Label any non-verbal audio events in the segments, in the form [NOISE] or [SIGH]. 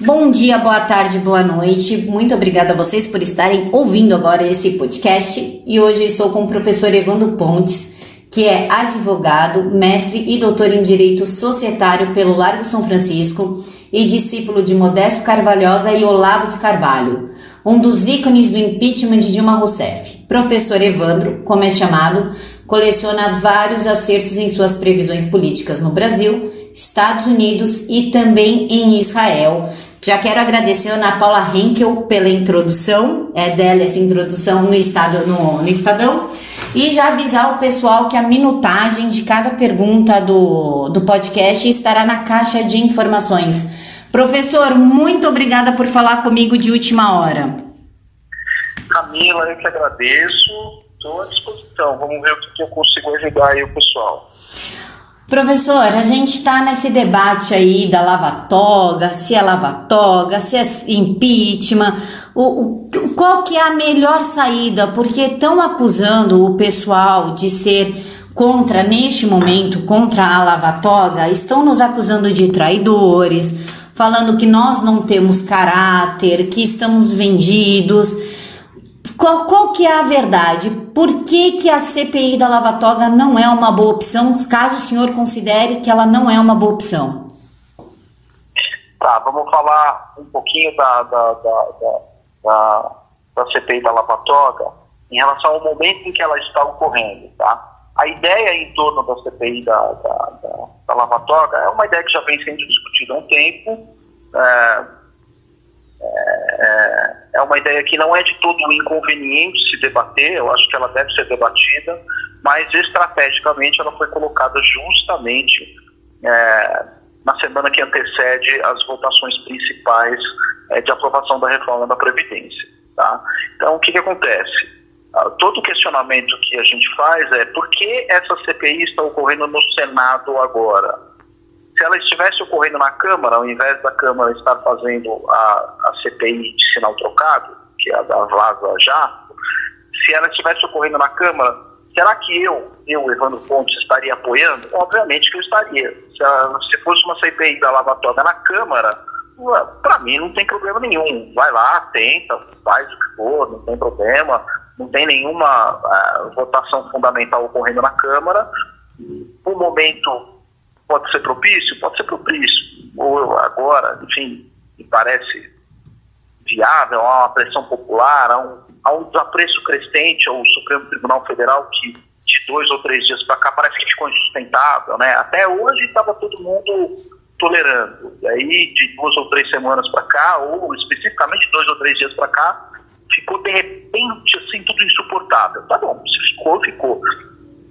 Bom dia, boa tarde, boa noite. Muito obrigada a vocês por estarem ouvindo agora esse podcast. E hoje eu estou com o professor Evandro Pontes, que é advogado, mestre e doutor em Direito Societário pelo Largo São Francisco e discípulo de Modesto Carvalhosa e Olavo de Carvalho, um dos ícones do impeachment de Dilma Rousseff. Professor Evandro, como é chamado, coleciona vários acertos em suas previsões políticas no Brasil, Estados Unidos e também em Israel. Já quero agradecer a Ana Paula Henkel pela introdução, é dela essa introdução no, estado, no, no Estadão. E já avisar o pessoal que a minutagem de cada pergunta do, do podcast estará na caixa de informações. Professor, muito obrigada por falar comigo de última hora. Camila, eu que agradeço. Estou à disposição. Vamos ver o que eu consigo ajudar aí o pessoal. Professor, a gente está nesse debate aí da lava-toga, se é lava-toga, se é impeachment, o, o, qual que é a melhor saída? Porque estão acusando o pessoal de ser contra, neste momento, contra a lava-toga, estão nos acusando de traidores, falando que nós não temos caráter, que estamos vendidos. Qual, qual que é a verdade? Por que, que a CPI da Lava Toga não é uma boa opção, caso o senhor considere que ela não é uma boa opção? Tá, vamos falar um pouquinho da, da, da, da, da CPI da Lava Toga em relação ao momento em que ela está ocorrendo, tá? A ideia em torno da CPI da, da, da, da Lava Toga é uma ideia que já vem sendo discutida há um tempo, é, é, é, uma ideia que não é de todo inconveniente se debater, eu acho que ela deve ser debatida, mas estrategicamente ela foi colocada justamente é, na semana que antecede as votações principais é, de aprovação da reforma da Previdência. Tá? Então, o que, que acontece? Ah, todo questionamento que a gente faz é por que essa CPI está ocorrendo no Senado agora? Se ela estivesse ocorrendo na Câmara, ao invés da Câmara estar fazendo a, a CPI de sinal trocado, que é a da Vaza Já, se ela estivesse ocorrendo na Câmara, será que eu, eu, Evandro Pontes, estaria apoiando? Obviamente que eu estaria. Se, se fosse uma CPI da Lava Toga na Câmara, para mim não tem problema nenhum. Vai lá, tenta, faz o que for, não tem problema, não tem nenhuma uh, votação fundamental ocorrendo na Câmara. O momento Pode ser propício? Pode ser propício. Ou agora, enfim, me parece viável, há uma pressão popular, há um, há um desapreço crescente ao Supremo Tribunal Federal que de dois ou três dias para cá parece que ficou insustentável, né? Até hoje estava todo mundo tolerando. E aí, de duas ou três semanas para cá, ou especificamente dois ou três dias para cá, ficou de repente assim tudo insuportável. Tá bom, se ficou, ficou.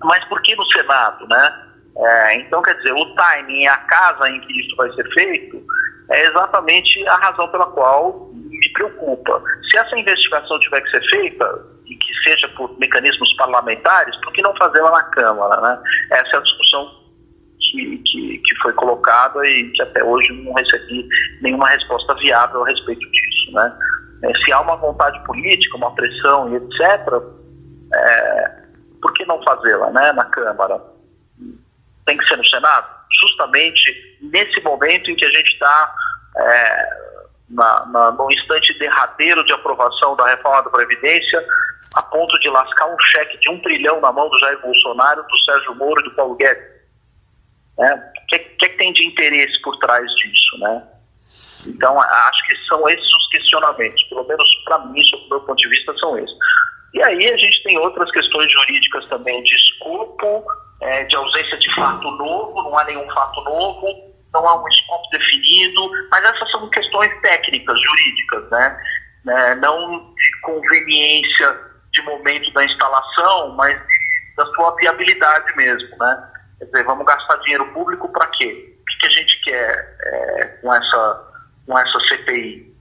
Mas por que no Senado, né? É, então, quer dizer, o timing e a casa em que isso vai ser feito é exatamente a razão pela qual me preocupa. Se essa investigação tiver que ser feita, e que seja por mecanismos parlamentares, por que não fazê-la na Câmara? Né? Essa é a discussão que, que, que, foi colocada e que até hoje não recebi nenhuma resposta viável a respeito disso. Né? É, se há uma vontade política, uma pressão e etc., é, por que não fazê-la né, na Câmara? Tem que ser no Senado? Justamente nesse momento em que a gente está é, na, na, no instante derradeiro de aprovação da reforma da Previdência, a ponto de lascar um cheque de um trilhão na mão do Jair Bolsonaro, do Sérgio Moro e do Paulo Guedes. Né? O que, que, que tem de interesse por trás disso? Né? Então, acho que são esses os questionamentos, pelo menos para mim, sob meu ponto de vista, são esses. E aí a gente tem outras questões jurídicas também de escopo, é, de ausência de fato novo, não há nenhum fato novo, não há um escopo definido, mas essas são questões técnicas, jurídicas, né? É, não de conveniência de momento da instalação, mas da sua viabilidade mesmo, né? Quer dizer, vamos gastar dinheiro público para quê? O que, que, a gente quer é, com, essa, com essa CPI?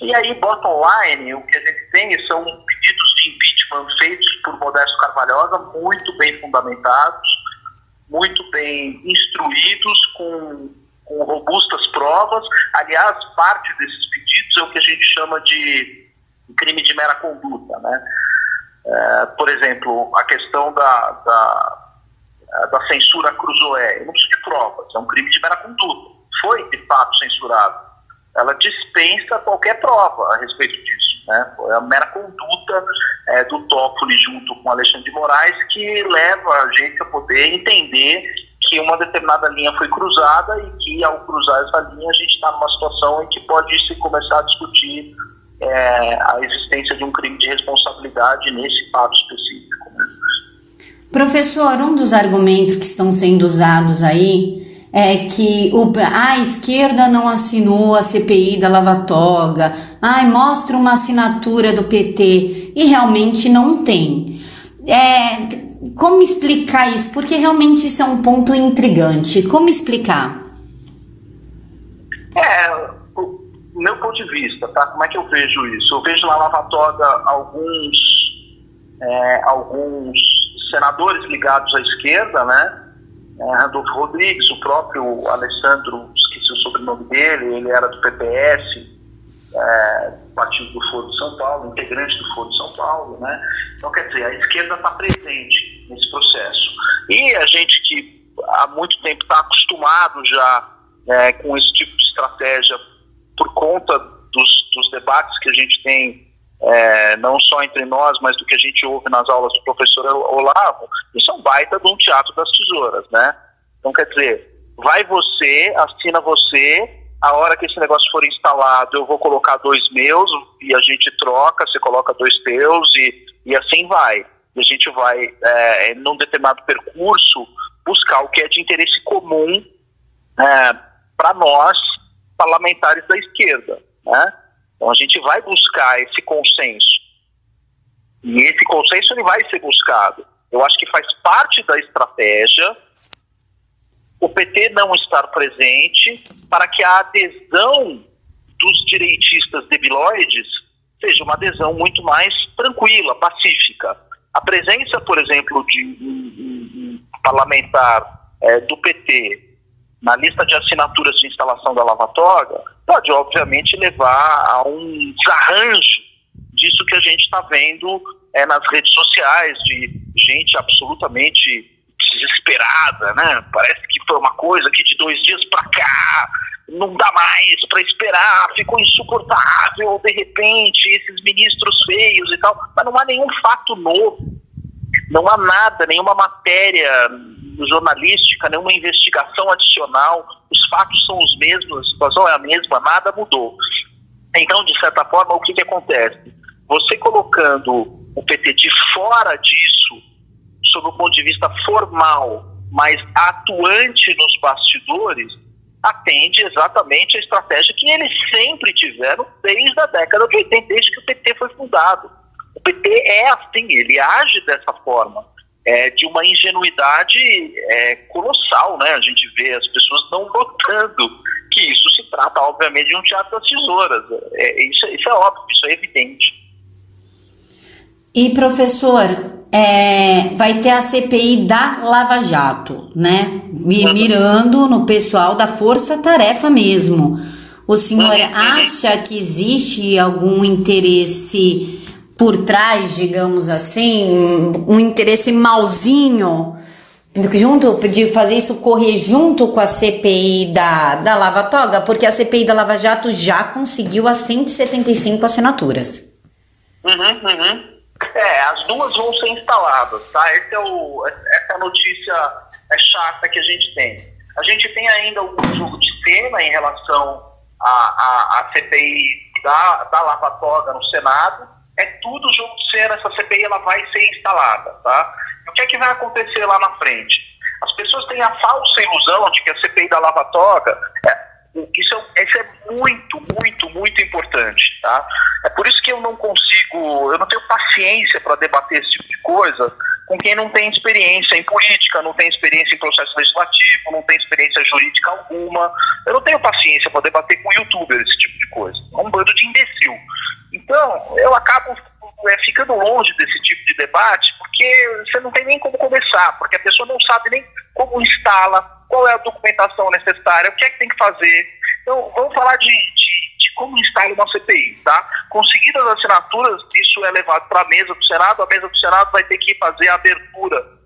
E aí, bottom line, o que a gente tem são pedidos feitos por Modesto Carvalhosa, muito bem fundamentados, muito bem instruídos, com, com robustas provas. Aliás, parte desses pedidos é o que a gente chama de crime de mera conduta. Né? É, por exemplo, a questão da, da, da censura cruzoé. Não preciso de provas, é um crime de mera conduta. Foi, de fato, censurado. ela dispensa qualquer prova a respeito disso. Né? É a mera conduta é, do Toffoli junto com Alexandre de Moraes que leva a gente a poder entender que uma determinada linha foi cruzada e que ao cruzar essa linha a gente está numa situação em que pode se começar a discutir é, a existência de um crime de responsabilidade nesse fato específico. Né? Professor, um dos argumentos que estão sendo usados aí é que o, a esquerda não assinou a CPI da Lava Toga, ai, mostra uma assinatura do PT e realmente não tem. É, como explicar isso? Porque realmente isso é um ponto intrigante. Como explicar? É, o meu ponto de vista, tá? Como é que eu vejo isso? Eu vejo na Lava Toga alguns, é, alguns senadores ligados à esquerda, né? Randolfo Rodrigues, o próprio Alessandro, esqueci o sobrenome dele, ele era do PPS, é, partido do Foro de São Paulo, integrante do Foro de São Paulo, né? Então, quer dizer, a esquerda está presente nesse processo. E a gente que há muito tempo está acostumado já é, com esse tipo de estratégia por conta dos, dos debates que a gente tem é, não só entre nós, mas do que a gente ouve nas aulas do professor Olavo, isso é um baita de um teatro das tesouras, né? Então, quer dizer, vai você, assina você, a hora que esse negócio for instalado, eu vou colocar dois meus e a gente troca, você coloca dois teus e, e assim vai. E a gente vai, é, num determinado percurso, buscar o que é de interesse comum é, para nós, parlamentares da esquerda, né? Então a gente vai buscar esse consenso. E esse consenso ele vai ser buscado. Eu acho que faz parte da estratégia o PT não estar presente para que a adesão dos direitistas debilóides seja uma adesão muito mais tranquila, pacífica. A presença, por exemplo, de um, um, um parlamentar é, do PT na lista de assinaturas de instalação da Lava Toga pode, obviamente, levar a um desarranjo disso que a gente está vendo é, nas redes sociais, de gente absolutamente desesperada, né? Parece que foi uma coisa que de dois dias para cá não dá mais para esperar, ficou insuportável de repente, esses ministros feios e tal. Mas não há nenhum fato novo, não há nada, nenhuma matéria jornalística, nenhuma investigação adicional, os fatos são os mesmos, a situação é a mesma, nada mudou. Então, de certa forma, o que, que acontece? Você colocando o PT de fora disso, sob o ponto de vista formal, mas atuante nos bastidores, atende exatamente a estratégia que eles sempre tiveram desde a década de 80, desde que o PT foi fundado. O PT é assim, ele age dessa forma é, de uma ingenuidade é, colossal, né? A gente vê as pessoas não notando que isso se trata, obviamente, de um teatro das tesouras. É, isso, isso é óbvio, isso é evidente. E professor, é, vai ter a CPI da Lava Jato, né? Mirando no pessoal da Força Tarefa mesmo. O senhor acha que existe algum interesse por trás, digamos assim, um interesse malzinho, junto de fazer isso correr junto com a CPI da, da Lava Toga, porque a CPI da Lava Jato já conseguiu as 175 assinaturas. Uhum, uhum. É, as duas vão ser instaladas, tá? Esse é o, essa notícia é chata que a gente tem. A gente tem ainda algum jogo de cena em relação à, à, CPI da, da Lava Toga no Senado, é tudo de cena, essa CPI ela vai ser instalada, tá? E o que é que vai acontecer lá na frente? As pessoas têm a falsa ilusão de que a CPI da Lava Toga, é, isso, é, isso é muito, muito, muito importante, tá? É por isso que eu não consigo, eu não tenho paciência para debater esse tipo de coisa com quem não tem experiência em política, não tem experiência em processo legislativo, não tem experiência jurídica alguma. Eu não tenho paciência para debater com youtubers esse tipo de coisa. É um bando de imbecil. Então, eu acabo é, ficando longe desse tipo de debate, porque você não tem nem como começar, porque a pessoa não sabe nem como instala, qual é a documentação necessária, o que é que tem que fazer. Então, vamos falar de, de, de como instala uma CPI, tá? Conseguidas as assinaturas, isso é levado para a mesa do Senado, a mesa do Senado vai ter que fazer a abertura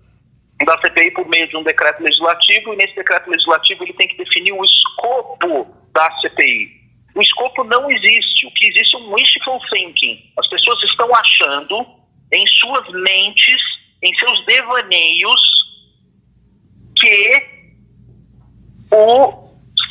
da CPI por meio de um decreto legislativo, e nesse decreto legislativo ele tem que definir o escopo da CPI. O escopo não existe. O que existe é um wishful thinking. As pessoas estão achando em suas mentes, em seus devaneios, que o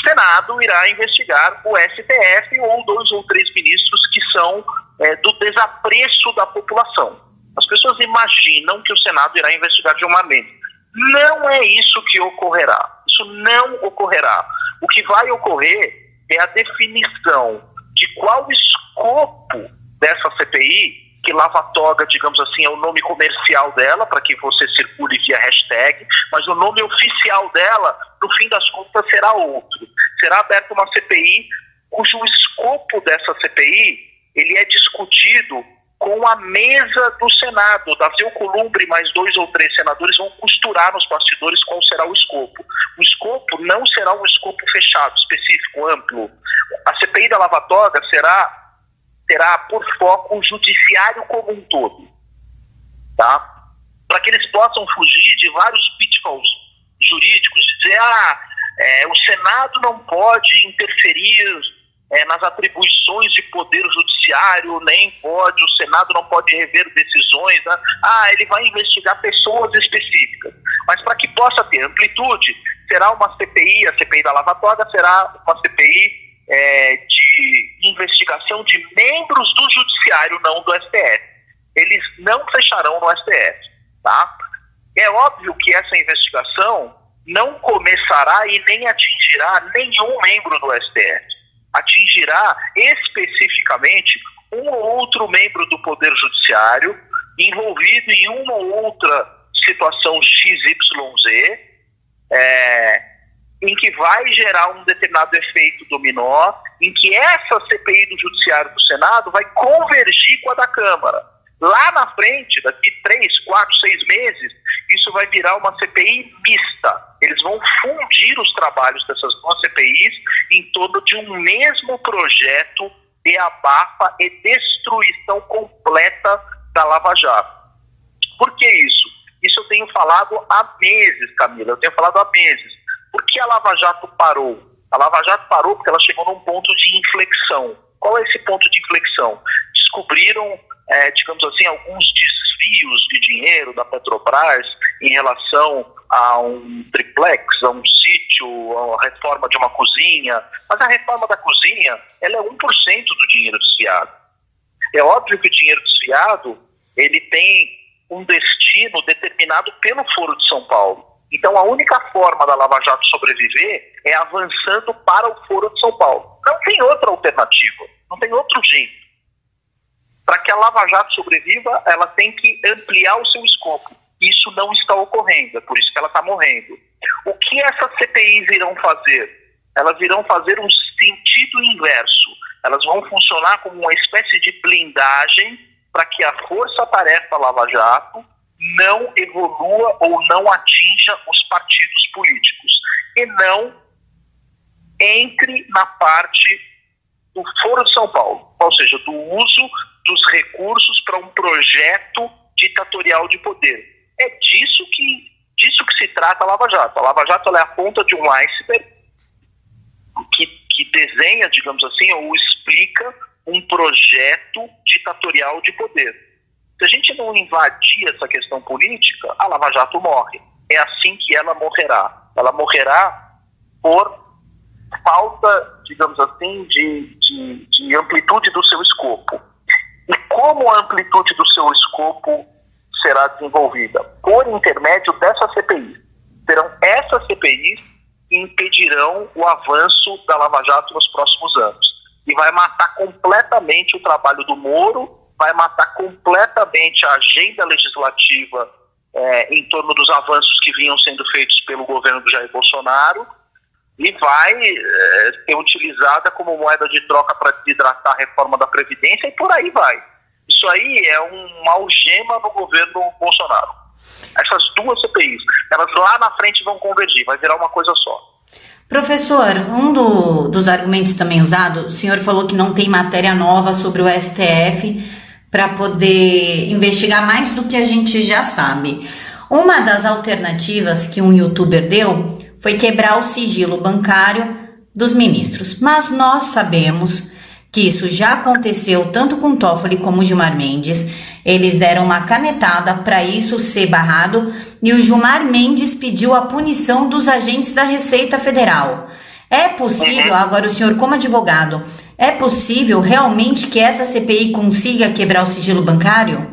Senado irá investigar o STF ou dois ou três ministros que são é, do desapreço da população. As pessoas imaginam que o Senado irá investigar Dilma Mendes. Não é isso que ocorrerá. Isso não ocorrerá. O que vai ocorrer é a definição de qual escopo dessa CPI, que Lava Toga, digamos assim, é o nome comercial dela, para que você circule via hashtag, mas o nome oficial dela, no fim das contas, será outro. Será aberta uma CPI cujo escopo dessa CPI ele é discutido com a mesa do Senado. Davi Alcolumbre mais dois ou três senadores vão costurar nos bastidores qual será o escopo. O escopo não será um escopo fechado, específico, amplo. A CPI da Lava Toga será terá por foco o judiciário como um todo, tá? Para que eles possam fugir de vários pitfalls jurídicos, dizer, ah, é, o Senado não pode interferir é, nas atribuições de poder judiciário, nem pode, o Senado não pode rever decisões. Né? Ah, ele vai investigar pessoas específicas. Mas para que possa ter amplitude, será uma CPI, a CPI da Lava Toga será uma CPI é, de investigação de membros do Judiciário, não do STF. Eles não fecharão no STF. Tá? É óbvio que essa investigação não começará e nem atingirá nenhum membro do STF atingirá especificamente um ou outro membro do Poder Judiciário envolvido em uma ou outra situação XYZ, é, em que vai gerar um determinado efeito dominó, em que essa CPI do Judiciário do Senado vai convergir com a da Câmara. Lá na frente, daqui três, quatro, seis meses, isso vai virar uma CPI mista. Eles vão fundir os trabalhos dessas duas CPIs em torno de um mesmo projeto de abafa e destruição completa da Lava Jato. Por que isso? Isso eu tenho falado há meses, Camila, eu tenho falado há meses. Por que a Lava Jato parou? A Lava Jato parou porque ela chegou num ponto de inflexão. Qual é esse ponto de inflexão? Descobriram é, digamos assim, alguns desvios de dinheiro da Petrobras em relação a um triplex, a um sítio, a reforma de uma cozinha. Mas a reforma da cozinha, ela é 1% do dinheiro desviado. É óbvio que o dinheiro desviado, ele tem um destino determinado pelo Foro de São Paulo. Então, a única forma da Lava Jato sobreviver é avançando para o Foro de São Paulo. Não tem outra alternativa, não tem outro jeito. Para que a Lava Jato sobreviva, ela tem que ampliar o seu escopo. Isso não está ocorrendo, é por isso que ela está morrendo. O que essas CPIs irão fazer? Elas irão fazer um sentido inverso. Elas vão funcionar como uma espécie de blindagem para que a força-tarefa Lava Jato não evolua ou não atinja os partidos políticos e não entre na parte do Foro de São Paulo, ou seja, do uso dos recursos para um projeto ditatorial de poder. É disso que, disso que se trata a Lava Jato. A Lava Jato é a ponta de um iceberg que, que desenha, digamos assim, ou explica um projeto ditatorial de poder. Se a gente não invadir essa questão política, a Lava Jato morre. É assim que ela morrerá. Ela morrerá por falta, digamos assim, de, de, de amplitude do seu escopo. E como a amplitude do seu escopo será desenvolvida? Por intermédio dessa CPI. Serão essas CPIs que impedirão o avanço da Lava Jato nos próximos anos. E vai matar completamente o trabalho do Moro, vai matar completamente a agenda legislativa é, em torno dos avanços que vinham sendo feitos pelo governo do Jair Bolsonaro e vai é, ser utilizada como moeda de troca para desidratar a reforma da Previdência e por aí vai. Isso aí é uma algema no governo Bolsonaro. Essas duas CPIs, elas lá na frente vão convergir, vai virar uma coisa só. Professor, um do, dos argumentos também usado, o senhor falou que não tem matéria nova sobre o STF para poder investigar mais do que a gente já sabe. Uma das alternativas que um youtuber deu foi quebrar o sigilo bancário dos ministros. Mas nós sabemos que isso já aconteceu tanto com Toffoli como Gilmar Mendes. Eles deram uma canetada para isso ser barrado e o Gilmar Mendes pediu a punição dos agentes da Receita Federal. É possível, agora o senhor como advogado, é possível realmente que essa CPI consiga quebrar o sigilo bancário?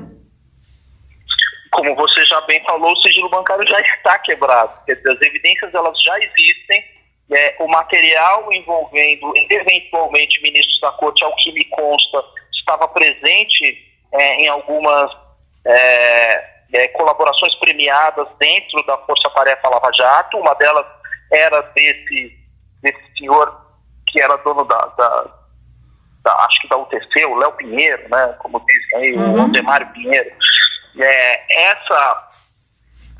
Como você já bem falou, o sigilo bancário já está quebrado. Quer dizer, as evidências elas já existem. É, o material envolvendo eventualmente ministros da corte, ao que me consta, estava presente é, em algumas é, é colaborações premiadas dentro da Força Tarefa Lava Jato. Uma delas era desse, desse senhor que era dono da, da da, acho que da UTC, o Léo Pinheiro, né, como dizem aí, uhum. o Aldemário Pinheiro. É, essa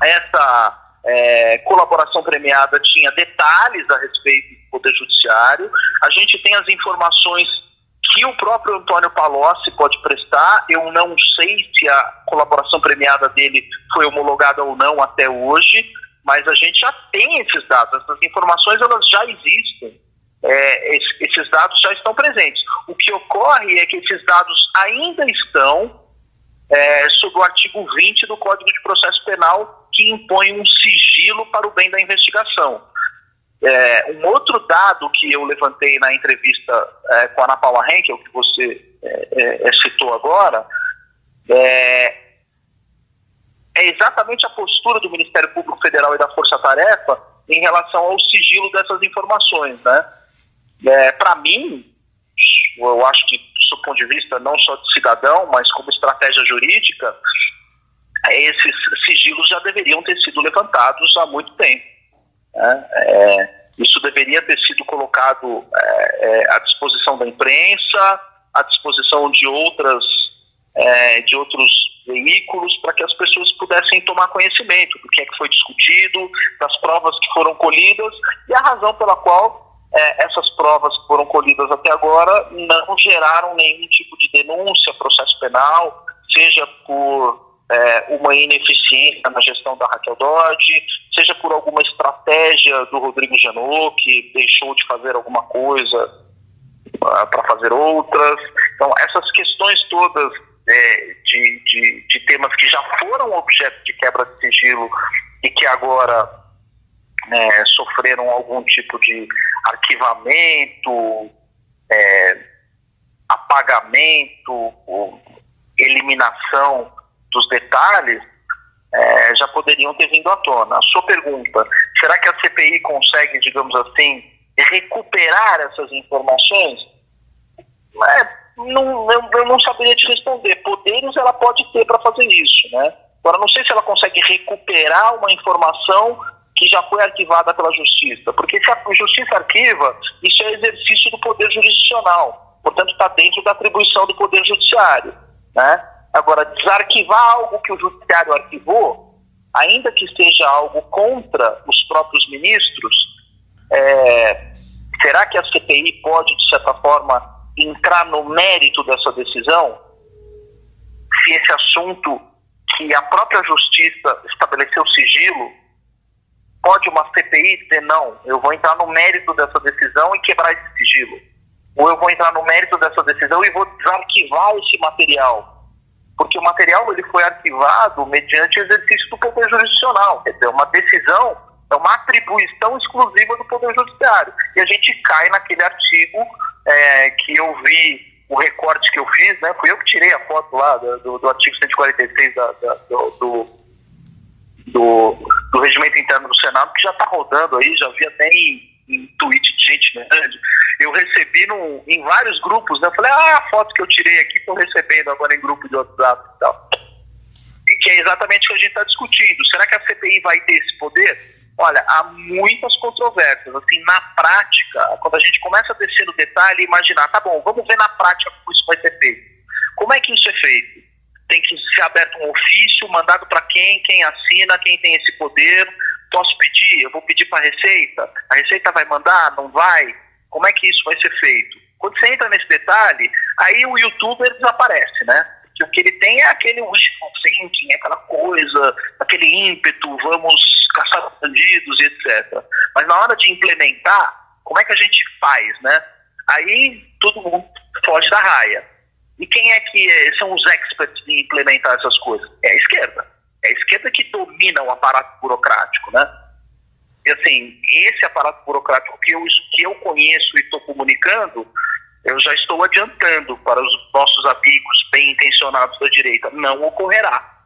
essa é, colaboração premiada tinha detalhes a respeito do Poder Judiciário. A gente tem as informações que o próprio Antônio Palocci pode prestar. Eu não sei se a colaboração premiada dele foi homologada ou não até hoje, mas a gente já tem esses dados. Essas informações elas já existem é, esses dados já estão presentes. O que ocorre é que esses dados ainda estão é, sob o artigo 20 do Código de Processo Penal, que impõe um sigilo para o bem da investigação. É, um outro dado que eu levantei na entrevista é, com a Ana Paula Henkel, que você é, é, é, citou agora, é, é exatamente a postura do Ministério Público Federal e da Força Tarefa em relação ao sigilo dessas informações, né? Para mim, eu acho que, do ponto de vista não só de cidadão, mas como estratégia jurídica, esses sigilos já deveriam ter sido levantados há muito tempo. Né? É, isso deveria ter sido colocado é, é, à disposição da imprensa, à disposição de outras é, de outros veículos para que as pessoas pudessem tomar conhecimento do que é que foi discutido, das provas que foram colhidas e a razão pela qual é, essas provas que foram colhidas até agora não geraram nenhum tipo de denúncia, processo penal, seja por é, uma ineficiência na gestão da Raquel Dodge, seja por alguma estratégia do Rodrigo Janot, que deixou de fazer alguma coisa ah, para fazer outras. Então, essas questões todas é, de, de, de temas que já foram objeto de quebra de sigilo e que agora é, sofreram algum tipo de arquivamento, é, apagamento, eliminação dos detalhes, é, já poderiam ter vindo à tona. A sua pergunta, será que a CPI consegue, digamos assim, recuperar essas informações? É, não, eu, eu, não saberia te responder. Poderes ela pode ter para fazer isso, né? Agora, não sei se ela consegue recuperar uma informação que já foi arquivada pela Justiça. Porque se a Justiça arquiva, isso é exercício do Poder Jurisdicional. Portanto, está dentro da atribuição do Poder Judiciário. Né? Agora, desarquivar algo que o Judiciário arquivou, ainda que seja algo contra os próprios ministros, é, será que a CPI pode, de certa forma, entrar no mérito dessa decisão? Se esse assunto que a própria Justiça estabeleceu sigilo Pode uma CPI dizer não, eu vou entrar no mérito dessa decisão e quebrar esse sigilo? Ou eu vou entrar no mérito dessa decisão e vou desarquivar esse material? Porque o material ele foi arquivado mediante o exercício do poder jurisdicional. Quer dizer, uma decisão é uma atribuição exclusiva do Poder Judiciário. E a gente cai naquele artigo é, que eu vi, o recorte que eu fiz, né? Fui eu que tirei a foto lá do, do artigo 146 da, da, do, do do, do regimento interno do Senado, que já está rodando aí, já vi até em, em tweet de gente grande. Eu recebi no, em vários grupos, né? Eu falei, ah, a foto que eu tirei aqui, estou recebendo agora em grupo de WhatsApp e tal. E que é exatamente o que a gente está discutindo. Será que a CPI vai ter esse poder? Olha, há muitas controvérsias. Assim, na prática, quando a gente começa a descer no detalhe e imaginar, tá bom, vamos ver na prática como isso vai ser feito. Como é que isso é feito? Tem que ser aberto um ofício, mandado para quem, quem assina, quem tem esse poder. Posso pedir? Eu vou pedir para a Receita? A Receita vai mandar? Não vai? Como é que isso vai ser feito? Quando você entra nesse detalhe, aí o youtuber desaparece, né? Porque o que ele tem é aquele wishful thinking, aquela coisa, aquele ímpeto, vamos caçar bandidos e etc. Mas na hora de implementar, Como é que a gente faz, né? Aí todo mundo foge da raia. E quem é que é, são os experts em implementar essas coisas? É a esquerda. É a esquerda que domina o aparato burocrático, né? E assim, esse aparato burocrático que eu, que eu conheço e estou comunicando, eu já estou adiantando para os nossos amigos bem intencionados da direita, não ocorrerá.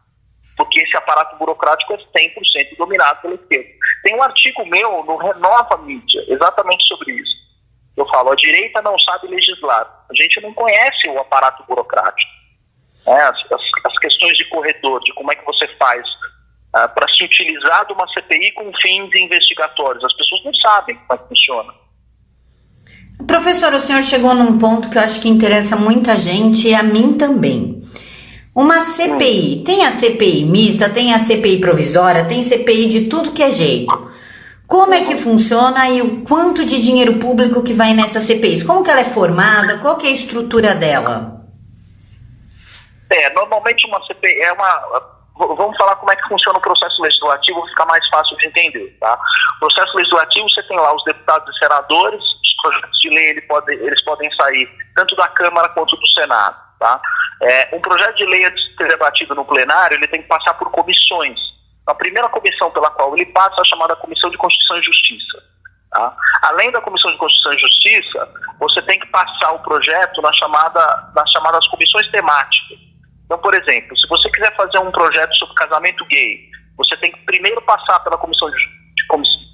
Porque esse aparato burocrático é 100% dominado pela esquerda. Tem um artigo meu no Renova Mídia, exatamente sobre isso. Eu falo, a direita não sabe legislar. A gente não conhece o aparato burocrático. É, as, as, as, questões de corredor, de como é que você faz uh, para se utilizar de uma CPI com fins investigatórios. As pessoas não sabem como é que funciona. Professor, o senhor chegou num ponto que eu acho que interessa muita gente e a mim também. Uma CPI, tem a CPI mista, tem a CPI provisória, tem CPI de tudo que é jeito. Como é que funciona e o quanto de dinheiro público que vai nessa CPI? Como que ela é formada? Qual que é a estrutura dela? É, normalmente uma CPI é uma vamos falar como é que funciona o processo legislativo, ficar mais fácil de entender, tá? Processo legislativo, você tem lá os deputados e senadores, os projetos de lei ele pode, eles podem sair tanto da Câmara quanto do Senado, tá? É, um projeto de lei, antes de ser debatido no plenário, ele tem que passar por comissões. A primeira comissão pela qual ele passa é a chamada Comissão de Constituição e Justiça. Tá? Além da Comissão de Constituição e Justiça, você tem que passar o projeto na chamada, nas chamadas comissões temáticas. Então, por exemplo, se você quiser fazer um projeto sobre casamento gay, você tem que primeiro passar pela Comissão de, de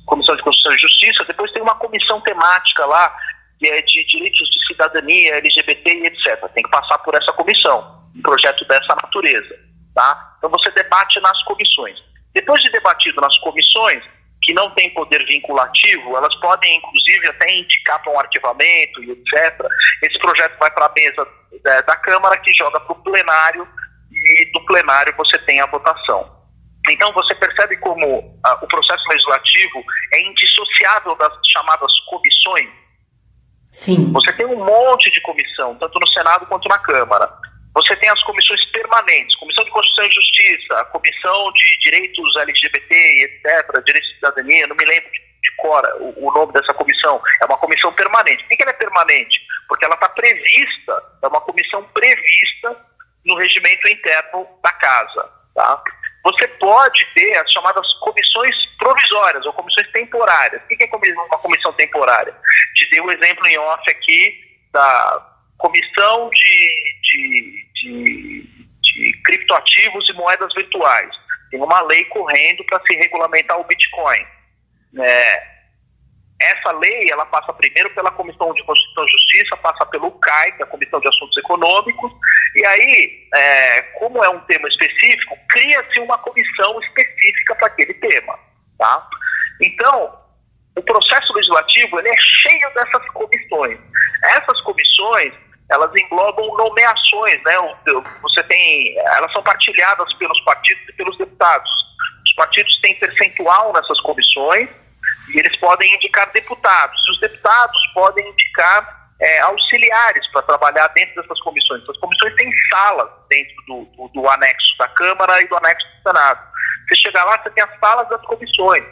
Comissão de Constituição e Justiça, depois tem uma comissão temática lá, que é de direitos de cidadania, LGBT e etc. Tem que passar por essa comissão, um projeto dessa natureza. Tá? Então você debate nas comissões. Depois de debatido nas comissões, que não têm poder vinculativo, elas podem, inclusive, até indicar para um arquivamento e etc. Esse projeto vai para a mesa é, da Câmara, que joga para o plenário, e do plenário você tem a votação. Então, você percebe como ah, o processo legislativo é indissociável das chamadas comissões. Sim. Você tem um monte de comissão, tanto no Senado quanto na Câmara. Você tem as comissões permanentes, Comissão de Constituição e Justiça, Comissão de Direitos LGBT, etc., Direitos de Cidadania, não me lembro de cor o, o nome dessa comissão, é uma comissão permanente. Por que ela é permanente? Porque ela está prevista, é uma comissão prevista no regimento interno da casa. Tá? Você pode ter as chamadas comissões provisórias ou comissões temporárias. O que é uma comissão temporária? Te dei um exemplo em off aqui da comissão de, de, de, de criptoativos e moedas virtuais. Tem uma lei correndo para se regulamentar o Bitcoin. É, essa lei ela passa primeiro pela Comissão de Constituição e Justiça, passa pelo CAI, que é a Comissão de Assuntos Econômicos, e aí, é, como é um tema específico, cria-se uma comissão específica para aquele tema. Tá? Então, o processo legislativo ele é cheio dessas comissões. Essas comissões elas englobam nomeações, né? Você tem, elas são partilhadas pelos partidos e pelos deputados. Os partidos têm percentual nessas comissões e eles podem indicar deputados. Os deputados podem indicar é, auxiliares para trabalhar dentro dessas comissões. As comissões têm salas dentro do, do, do anexo da Câmara e do anexo do Senado. Você chega lá, você tem as salas das comissões.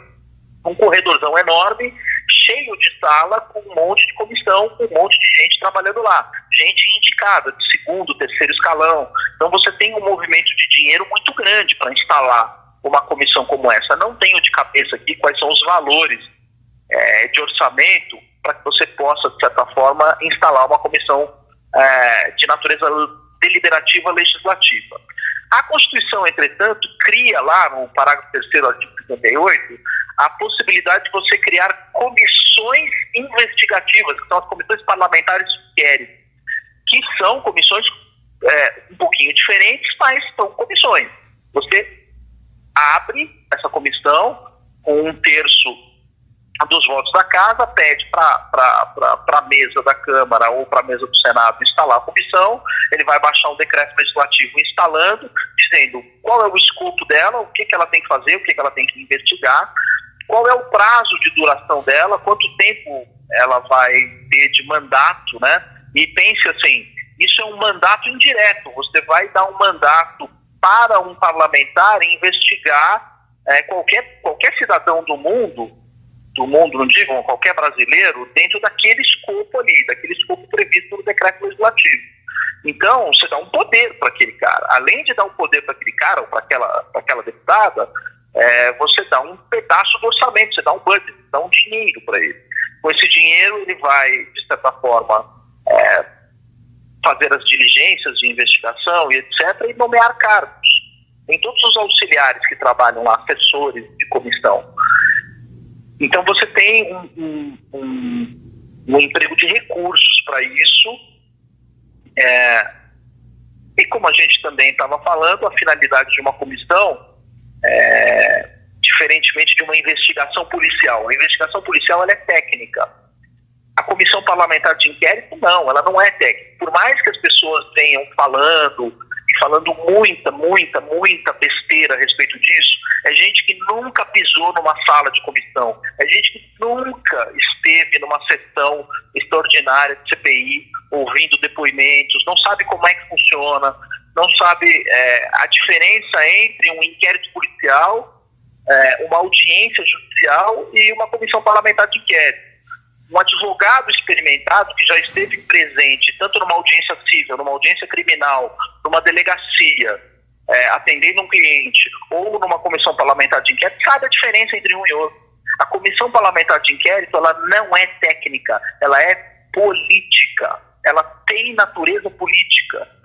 Um corredorzão enorme cheio de sala com um monte de comissão, com um monte de gente trabalhando lá. Gente indicada, de segundo, terceiro escalão. Então você tem um movimento de dinheiro muito grande para instalar uma comissão como essa. Não tenho de cabeça aqui quais são os valores é, de orçamento para que você possa, de certa forma, instalar uma comissão é, de natureza deliberativa legislativa. A Constituição, entretanto, cria lá no parágrafo 3 artigo 58 a possibilidade de você criar comissões investigativas, que são as comissões parlamentares querem, que são comissões é, um pouquinho diferentes, mas são comissões. Você abre essa comissão com um terço dos votos da casa, pede para a mesa da Câmara ou para a mesa do Senado instalar a comissão, ele vai baixar um decreto legislativo instalando, dizendo qual é o escopo dela, o que, que ela tem que fazer, o que, que ela tem que investigar, qual é o prazo de duração dela, quanto tempo ela vai ter de mandato, né? E pense assim, isso é um mandato indireto, você vai dar um mandato para um parlamentar investigar é, qualquer, qualquer cidadão do mundo do mundo, não digam qualquer brasileiro, dentro daquele escopo ali, daquele escopo previsto no decreto legislativo. Então, você dá um poder para aquele cara. Além de dar um poder para aquele cara ou para aquela, aquela deputada, é, você dá um pedaço do orçamento, você dá um budget, dá um dinheiro para ele. Com esse dinheiro, ele vai, de certa forma, é, fazer as diligências de investigação e etc., e nomear cargos. Em todos os auxiliares que trabalham lá, assessores de comissão. Então, você tem um, um, um, um emprego de recursos para isso. É, e como a gente também estava falando, a finalidade de uma comissão é, diferentemente de uma investigação policial. A investigação policial é técnica. A comissão parlamentar de inquérito, não, ela não é técnica. Por mais que as pessoas venham falando e falando muita, muita, muita besteira a respeito disso, é gente que nunca pisou numa sala de comissão, é gente que nunca esteve numa sessão extraordinária de CPI, ouvindo depoimentos, não sabe como é que funciona, não sabe é, a diferença entre um inquérito policial, é, uma audiência judicial e uma comissão parlamentar de inquérito. Um advogado experimentado que já esteve presente tanto numa audiência civil, numa audiência criminal, numa delegacia, é, atendendo um cliente, ou numa comissão parlamentar de inquérito, sabe a diferença entre um e outro. A comissão parlamentar de inquérito ela não é técnica, ela é política, ela tem natureza política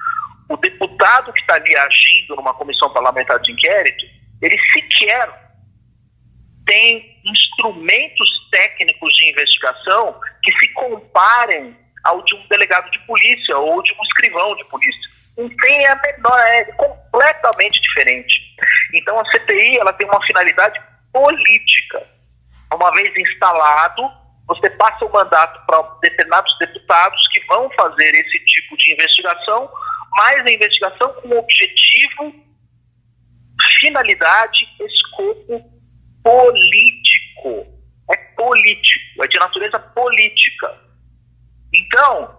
o deputado que está ali agindo numa comissão parlamentar de inquérito, ele sequer tem instrumentos técnicos de investigação que se comparem ao de um delegado de polícia ou de um escrivão de polícia. Não tem a menor, é completamente diferente. Então a CPI ela tem uma finalidade política. Uma vez instalado, você passa o mandato para determinados deputados que vão fazer esse tipo de investigação mas a investigação com objetivo, finalidade, escopo político. É político, é de natureza política. Então,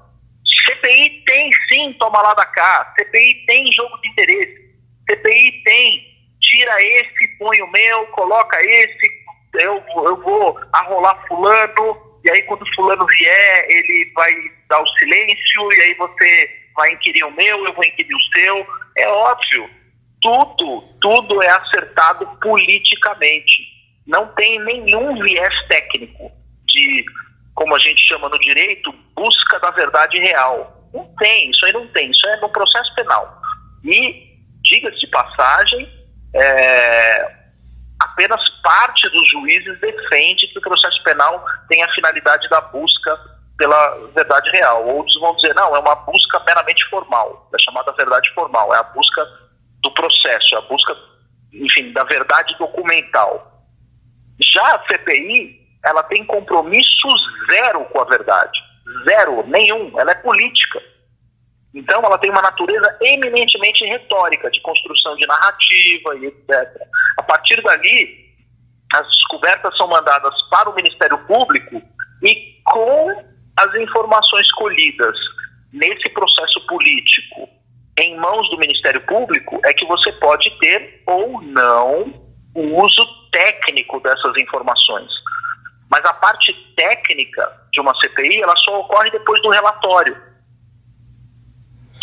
CPI tem sim toma lá da cá, CPI tem jogo de interesse, CPI tem tira esse, põe o meu, coloca esse, eu, eu vou arrolar fulano, e aí quando fulano vier, ele vai dar o silêncio, e aí você vai inquirir o meu, eu vou inquirir o seu. É óbvio, tudo, tudo é acertado politicamente. Não tem nenhum viés técnico de, como a gente chama no direito, busca da verdade real. Não tem, isso aí não tem, isso é no processo penal. E, diga-se de passagem, é, apenas parte dos juízes defende que o processo penal tem a finalidade da busca pela verdade real. Outros vão dizer, não, é uma busca meramente formal, é chamada verdade formal, é a busca do processo, é a busca, enfim, da verdade documental. Já a CPI, ela tem compromisso zero com a verdade. Zero, nenhum. Ela é política. Então, ela tem uma natureza eminentemente retórica, de construção de narrativa e etc. A partir dali, as descobertas são mandadas para o Ministério Público e com as informações colhidas nesse processo político em mãos do Ministério Público é que você pode ter ou não o uso técnico dessas informações. Mas a parte técnica de uma CPI, ela só ocorre depois do relatório.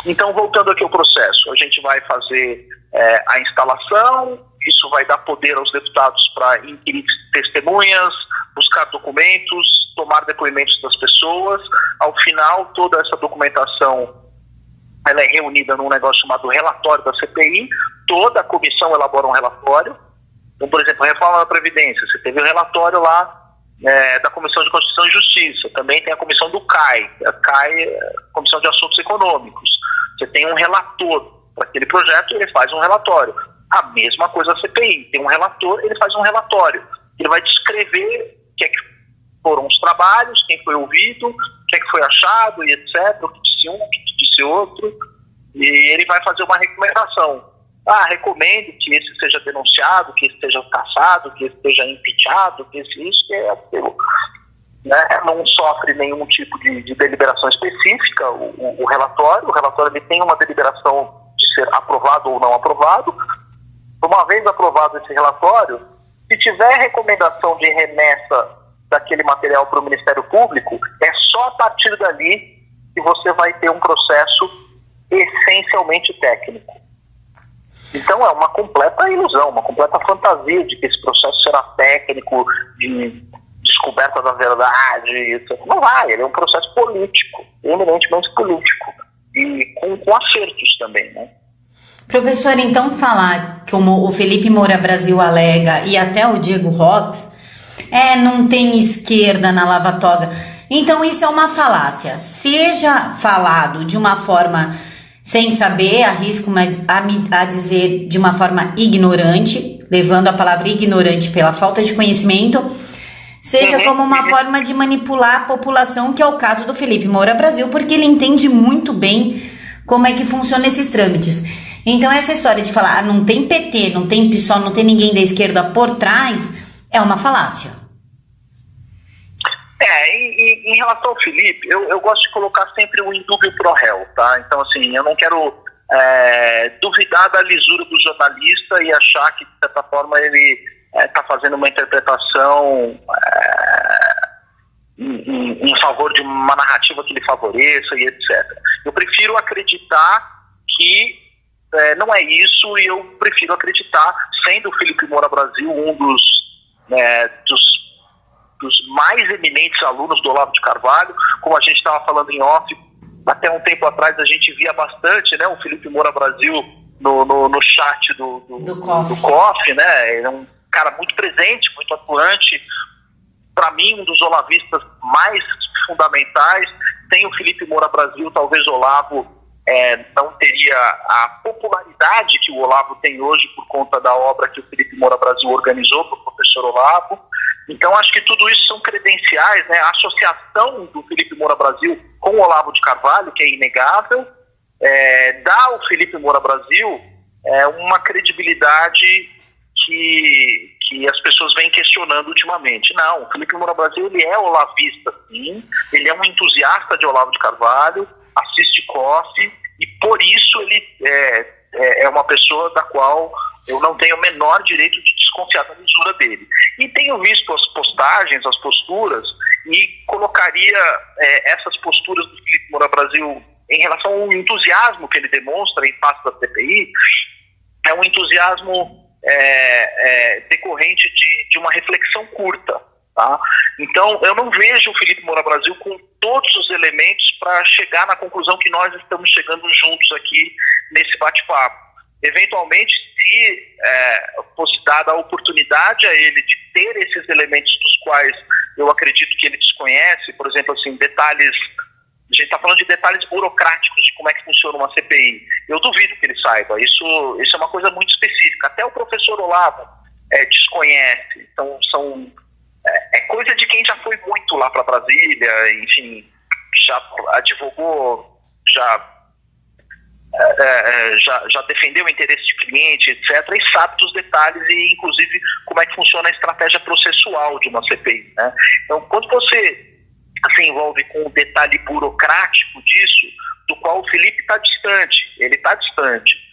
Então, voltando aqui ao processo, a gente vai fazer é, a instalação, isso vai dar poder aos deputados para inquirir testemunhas, buscar documentos, tomar depoimentos das pessoas. Ao final, toda essa documentação ela é reunida num negócio chamado relatório da CPI. Toda a comissão elabora um relatório. Então, por exemplo, a reforma da Previdência. Você teve o um relatório lá é, da Comissão de Constituição e Justiça. Também tem a comissão do CAI, a CAI, é Comissão de Assuntos Econômicos. Você tem um relator para aquele projeto e ele faz um relatório. A mesma coisa a CPI. Tem um relator, ele faz um relatório. Ele vai descrever que é que foram os trabalhos, quem foi ouvido, o que é que foi achado e etc., o que disse um, o que disse outro, e ele vai fazer uma recomendação. Ah, recomendo que esse seja denunciado, que esse seja caçado, que esse seja impeachado, que esse isso, que é. Né? Não sofre nenhum tipo de, de deliberação específica o, o, o, relatório. O relatório ele tem uma deliberação de ser aprovado ou não aprovado. Uma vez aprovado esse relatório, se tiver recomendação de remessa daquele material para o Ministério Público, é só a partir dali que você vai ter um processo essencialmente técnico. Então é uma completa ilusão, uma completa fantasia de que esse processo será técnico, de descoberta da verdade. Etc. Não vai, ele é um processo político, eminentemente político. E com, com acertos também, né? Professor, então falar como o Felipe Moura Brasil alega e até o Diego Rox, é, não tem esquerda na Lava Toga. Então isso é uma falácia. Seja falado de uma forma sem saber, arrisco a, a dizer de uma forma ignorante, levando a palavra ignorante pela falta de conhecimento, seja uhum. como uma forma de manipular a população, que é o caso do Felipe Moura Brasil, porque ele entende muito bem como é que funciona esses trâmites. Então, essa história de falar, ah, não tem PT, não tem PSOL, não tem ninguém da esquerda por trás, é uma falácia. É, e, e, em relação ao Felipe, eu, eu gosto de colocar sempre o indúbio pro réu, tá? Então, assim, eu não quero é, duvidar da lisura do jornalista e achar que, de certa forma, ele está é, fazendo uma interpretação é, em, em, favor de uma narrativa que lhe favoreça e etc. Eu prefiro acreditar que é, não é isso e eu prefiro acreditar, sendo o Felipe Moura Brasil um dos, né, dos, dos, mais eminentes alunos do Olavo de Carvalho, como a gente estava falando em off, até um tempo atrás a gente via bastante né, o Felipe Moura Brasil no, no, no chat do, do, do, do COF, né? Ele é um cara muito presente, muito atuante. Para mim, um dos olavistas mais fundamentais. Tem o Felipe Moura Brasil, talvez Olavo é, não teria a popularidade que o Olavo tem hoje por conta da obra que o Felipe Moura Brasil organizou para o professor Olavo. Então, acho que tudo isso são credenciais, né? A associação do Felipe Moura Brasil com o Olavo de Carvalho, que é inegável, é, dá ao Felipe Moura Brasil é, uma credibilidade que, que as pessoas vêm questionando ultimamente. Não, o Felipe Moura Brasil ele é olavista, sim, ele é um entusiasta de Olavo de Carvalho, assiste COF e por isso ele é, é, é, uma pessoa da qual eu não tenho o menor direito de desconfiar da lisura dele. E tenho visto as postagens, as posturas, e colocaria é, essas posturas do Felipe Moura Brasil em relação ao entusiasmo que ele demonstra em face da CPI, é um entusiasmo é, é, decorrente de, de uma reflexão curta. Tá? Então, eu não vejo o Felipe Moura Brasil com todos os elementos para chegar na conclusão que nós estamos chegando juntos aqui nesse bate-papo. Eventualmente, se é, fosse dada a oportunidade a ele de ter esses elementos dos quais eu acredito que ele desconhece, por exemplo, assim, detalhes a gente está falando de detalhes burocráticos de como é que funciona uma CPI. Eu duvido que ele saiba. Isso, isso é uma coisa muito específica. Até o professor Olavo é, desconhece. Então, são é, é coisa de quem já foi muito lá para Brasília, enfim, já advogou, já, é, é, já, já defendeu o interesse de cliente, etc., e sabe dos detalhes e, inclusive, como é que funciona a estratégia processual de uma CPI. Né? Então, quando você se envolve com o detalhe burocrático disso, do qual o Felipe está distante, ele está distante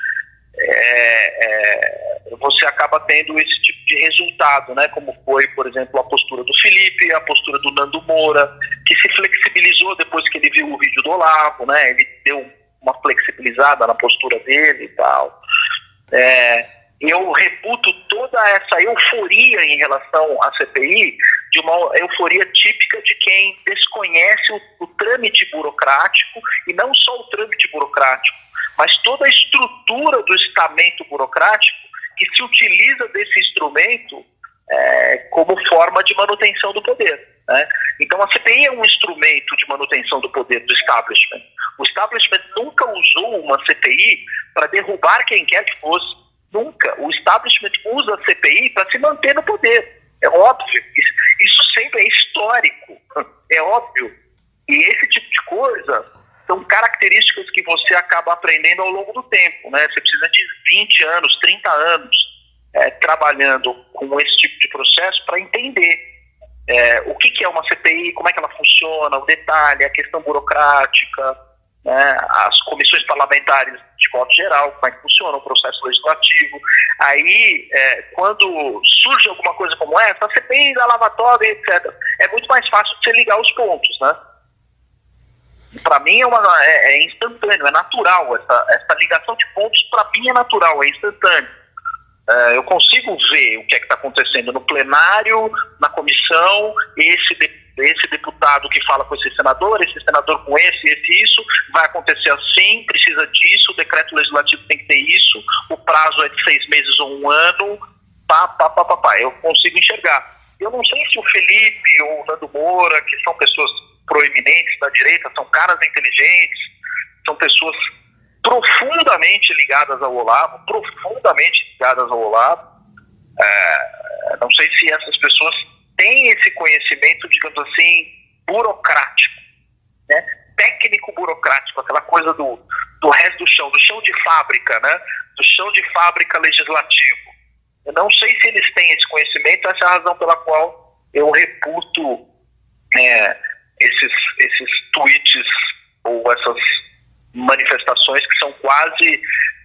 é, é, você acaba tendo esse tipo de resultado, né? Como foi, por exemplo, a postura do Felipe, a postura do Nando Moura, que se flexibilizou depois que ele viu o vídeo do Olavo, né? Ele deu uma flexibilizada na postura dele e tal. É, eu reputo toda essa euforia em relação à CPI de uma euforia típica de quem desconhece o, o trâmite burocrático e não só o trâmite burocrático, mas toda a estrutura do estamento burocrático que se utiliza desse instrumento é, como forma de manutenção do poder. Né? Então, a CPI é um instrumento de manutenção do poder do establishment. O establishment nunca usou uma CPI para derrubar quem quer que fosse. Nunca. O establishment usa a CPI para se manter no poder. É óbvio. Isso sempre é histórico. [LAUGHS] É óbvio. E esse tipo de coisa são características que você acaba aprendendo ao longo do tempo. Né? Você precisa de 20 anos, 30 anos é, trabalhando com esse tipo de processo para entender é, o que, que, é uma CPI, como é que ela funciona, o detalhe, a questão burocrática, né, as comissões parlamentares de modo geral, como é que funciona o processo legislativo. Aí, é, quando surge alguma coisa como essa, a CPI da lavatória, etc., é muito mais fácil de você ligar os pontos, né? Para mim é, uma, é, é, instantâneo, é natural. Essa, essa ligação de pontos, para mim, é natural, é instantâneo. É, eu consigo ver o que é está acontecendo no plenário, na comissão, esse esse deputado que fala com esse senador, esse senador com esse, esse, isso, vai acontecer assim, precisa disso, o decreto legislativo tem que ter isso, o prazo é de seis meses ou um ano, pá, pá, pá, pá, pá. eu consigo enxergar. Eu não sei se o Felipe ou o Nando Moura, que são pessoas proeminentes da direita, são caras inteligentes, são pessoas profundamente ligadas ao Olavo, profundamente ligadas ao Olavo. É, não sei se essas pessoas tem esse conhecimento, digamos assim, burocrático, né? técnico burocrático, aquela coisa do, do resto do chão, do chão de fábrica, né? do chão de fábrica legislativo. Eu não sei se eles têm esse conhecimento, essa é a razão pela qual eu reputo é, esses, esses tweets ou essas manifestações que são quase,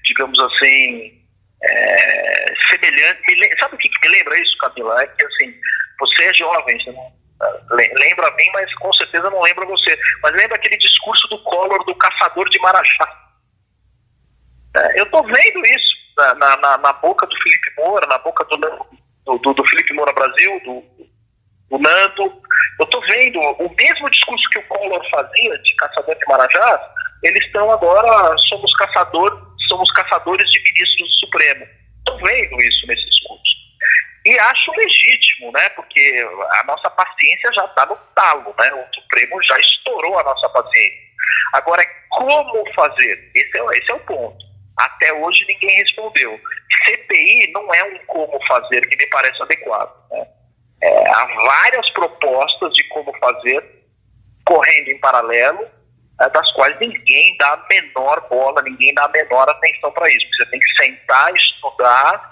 digamos assim, é, semelhantes. Sabe o que, que me lembra isso, Camila? É que assim, você é jovem, você não, ah, lembra mim, mas com certeza não lembra você. Mas lembra aquele discurso do Collor do caçador de Marajá. É, eu estou vendo isso na, na, na, boca do Felipe Moura, na boca do, do, do Felipe Moura Brasil, do, do Nando. Eu estou vendo o mesmo discurso que o Collor fazia de caçador de Marajás, eles estão agora, somos caçador, somos caçadores de ministros do Supremo. Estou vendo isso nesse discurso. E acho legítimo, né? Porque a nossa paciência já está no talo, né? O Supremo já estourou a nossa paciência. Agora, como fazer? Esse é, esse é o ponto. Até hoje ninguém respondeu. CPI não é um como fazer que me parece adequado. Né? É, há várias propostas de como fazer correndo em paralelo, é, das quais ninguém dá a menor bola, ninguém dá a menor atenção para isso. Você tem que sentar, estudar,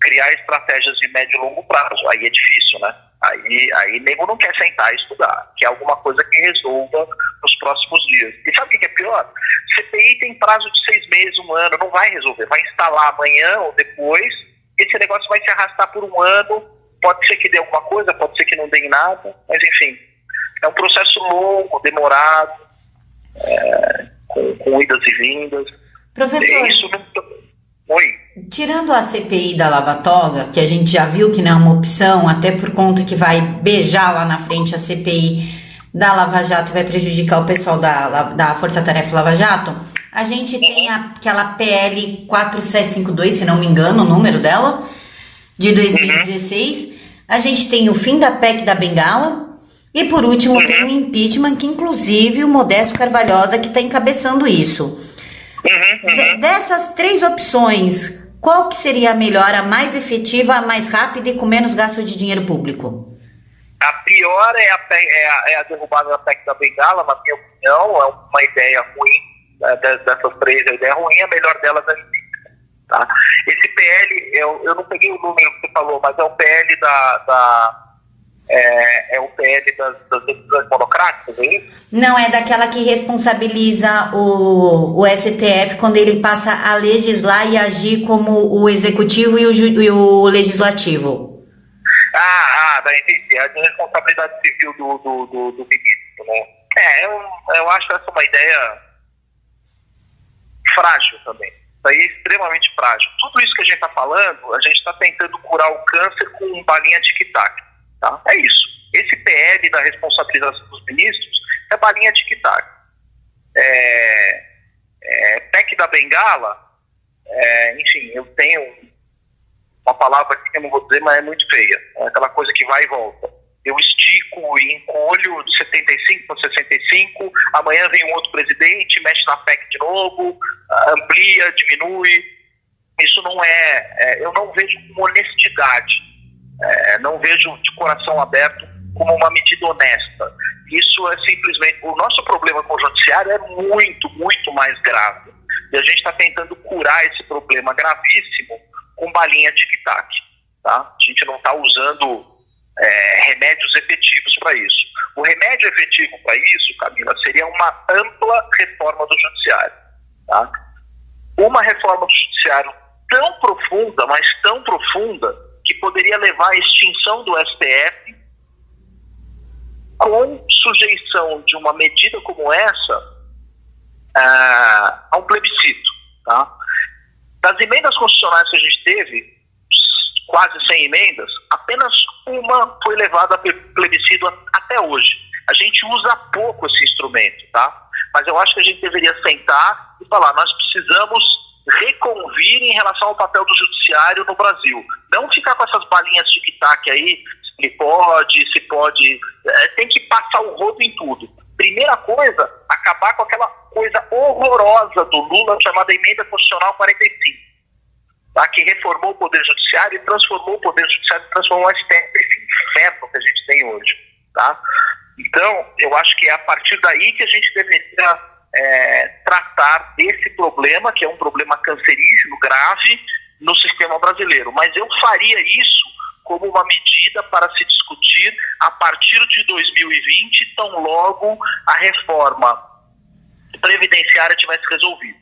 criar estratégias de médio e longo prazo. Aí é difícil, né? Aí, aí nego não quer sentar e estudar, que é alguma coisa que resolva nos próximos dias. E sabe o que é pior? CPI tem prazo de seis meses, um ano, não vai resolver. Vai instalar amanhã ou depois, esse negócio vai se arrastar por um ano. Pode ser que dê alguma coisa, pode ser que não dê em nada, mas enfim, é um processo longo, demorado, é, com, com idas e vindas. Professor. Isso não, Oi. Tirando a CPI da Lava Toga, que a gente já viu que não é uma opção, até por conta que vai beijar lá na frente a CPI da Lava Jato e vai prejudicar o pessoal da, da Força Tarefa Lava Jato, a gente tem aquela PL 4752, se não me engano, o número dela, de 2016. Uhum. A gente tem o fim da PEC da Bengala. E por último, uhum. tem o impeachment, que inclusive o Modesto Carvalhosa que está encabeçando isso. Uhum, uhum. Dessas três opções, qual que seria a melhor, a mais efetiva, a mais rápida e com menos gasto de dinheiro público? A pior é a, é a, é a derrubada da PEC da Bengala, na minha opinião, é uma ideia ruim, né, dessas três, a ideia ruim, a melhor delas é Tá? Esse PL, eu, eu não peguei o número que você falou, mas é o PL da, da é, é o PL das, das decisões monocráticas, é isso? Não, é daquela que responsabiliza o, o STF quando ele passa a legislar e agir como o executivo e o, e o legislativo. Ah, ah, entendi. É a responsabilidade civil do, do, do, do ministro, né? É, eu, eu acho essa uma ideia frágil também. Isso aí é extremamente frágil. Tudo isso que a gente está falando, a gente está tentando curar o câncer com balinha tic-tac. Tá? É isso. Esse PL da responsabilização dos ministros é balinha tic-tac. É, é, PEC da Bengala, é, enfim, eu tenho uma palavra que eu não vou dizer, mas é muito feia. É aquela coisa que vai e volta. Eu estico e encolho de 75 para 65, amanhã vem um outro presidente, mexe na PEC de novo, amplia, diminui. Isso não é, é eu não vejo com honestidade é, não vejo de coração aberto como uma medida honesta. Isso é simplesmente. O nosso problema com o judiciário é muito, muito mais grave. E a gente está tentando curar esse problema gravíssimo com balinha tic-tac. Tá? A gente não está usando é, remédios efetivos para isso. O remédio efetivo para isso, Camila, seria uma ampla reforma do judiciário. Tá? Uma reforma do judiciário tão profunda, mas tão profunda, que poderia levar à extinção do STF com sujeição de uma medida como essa a um plebiscito. Tá? Das emendas constitucionais que a gente teve, quase 100 emendas, apenas uma foi levada a plebiscito até hoje. A gente usa pouco esse instrumento, tá? Mas eu acho que a gente deveria sentar e falar, nós precisamos reconvir em relação ao papel do judiciário no Brasil. Não ficar com essas balinhas de tic-tac aí, se pode, se pode. É, tem que passar o rodo em tudo. Primeira coisa, acabar com aquela coisa horrorosa do Lula chamada Emenda Constitucional 45 tá? que reformou o Poder Judiciário e transformou o Poder Judiciário, transformou o STF nesse inferno que a gente tem hoje. Tá? Então, eu acho que é a partir daí que a gente deveria é, tratar desse problema, que é um problema cancerígeno, grave, no sistema brasileiro. Mas eu faria isso como uma medida para se discutir a partir de 2020, tão logo a reforma previdenciária tivesse resolvido.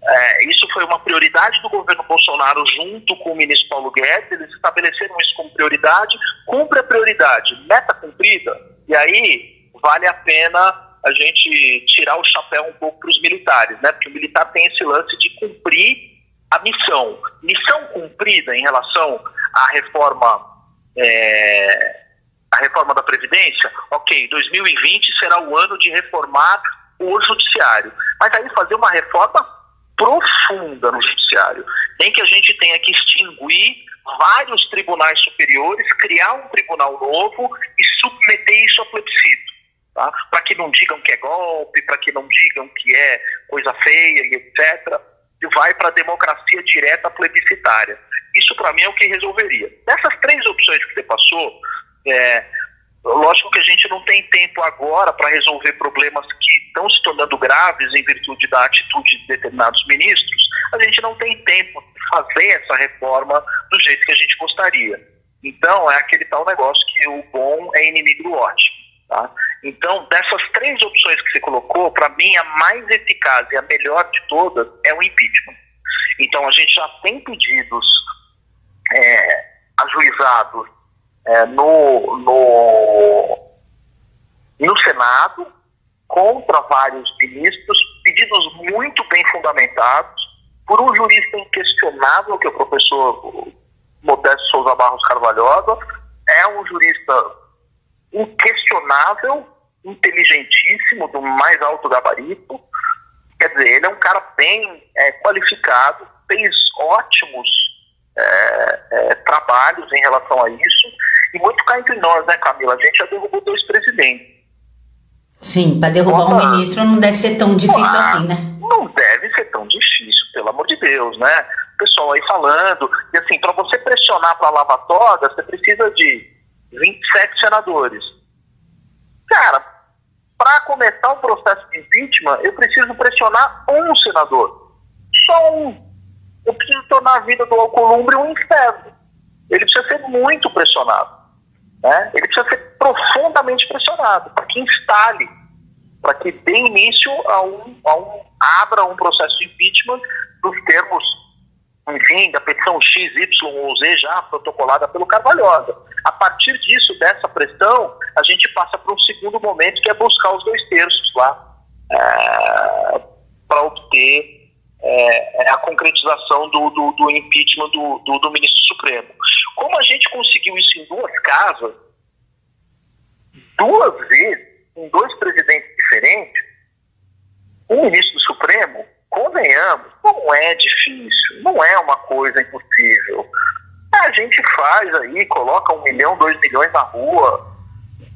É, isso foi uma prioridade do governo Bolsonaro junto com o ministro Paulo Guedes, eles estabeleceram isso como prioridade, cumpre a prioridade, meta cumprida, e aí vale a pena a gente tirar o chapéu um pouco para os militares, né? Porque o militar tem esse lance de cumprir a missão. Missão cumprida em relação à reforma é, reforma da Previdência, ok, 2020 será o ano de reformar o judiciário. Mas aí fazer uma reforma profunda no judiciário, nem que a gente tenha que extinguir vários tribunais superiores, criar um tribunal novo e submeter isso a plebiscito. Tá? Para que não digam que é golpe, para que não digam que é coisa feia e etc. E vai para a democracia direta plebiscitária. Isso, para mim, é o que resolveria. Dessas três opções que você passou, é, Lógico que a gente não tem tempo agora para resolver problemas que estão se tornando graves em virtude da atitude de determinados ministros. A gente não tem tempo de fazer essa reforma do jeito que a gente gostaria. Então, é aquele tal negócio que o bom é inimigo do ótimo. Tá? Então, dessas três opções que você colocou, para mim, a mais eficaz e a melhor de todas é o impeachment. Então, a gente já tem pedidos é, ajuizados é, no, no, no Senado contra vários ministros, pedidos muito bem fundamentados, por um jurista inquestionável, que é o professor Modesto Souza Barros Carvalhosa, é um jurista inquestionável, inteligentíssimo, do mais alto gabarito. Quer dizer, ele é um cara bem é, qualificado, fez ótimos é, é, trabalhos em relação a isso e muito cá entre nós, né, Camila? A gente já derrubou dois presidentes. Sim, para derrubar Opa. um ministro não deve ser tão difícil ah, assim, né? Não deve ser tão difícil, pelo amor de Deus, né? O pessoal aí falando. E assim, para você pressionar para a lavatória, você precisa de 27 senadores. Cara, para começar o processo de impeachment, eu preciso pressionar um senador. Só um. Eu preciso tornar a vida do Alcolumbre um inferno. Ele precisa ser muito pressionado. Né? Ele precisa ser profundamente pressionado para que instale, para que dê início a um, a um, abra um processo de impeachment nos termos, enfim, da petição X, Y ou Z já protocolada pelo Carvalhosa. A partir disso, dessa pressão, a gente passa para um segundo momento que é buscar os dois terços lá é, para obter é, é, a concretização do, do, do impeachment do, do, do, ministro Supremo. Como a gente conseguiu isso em duas casas, duas vezes, com dois presidentes diferentes, o ministro Supremo, convenhamos, não é difícil, não é uma coisa impossível. A gente faz aí, coloca um milhão, dois milhões na rua,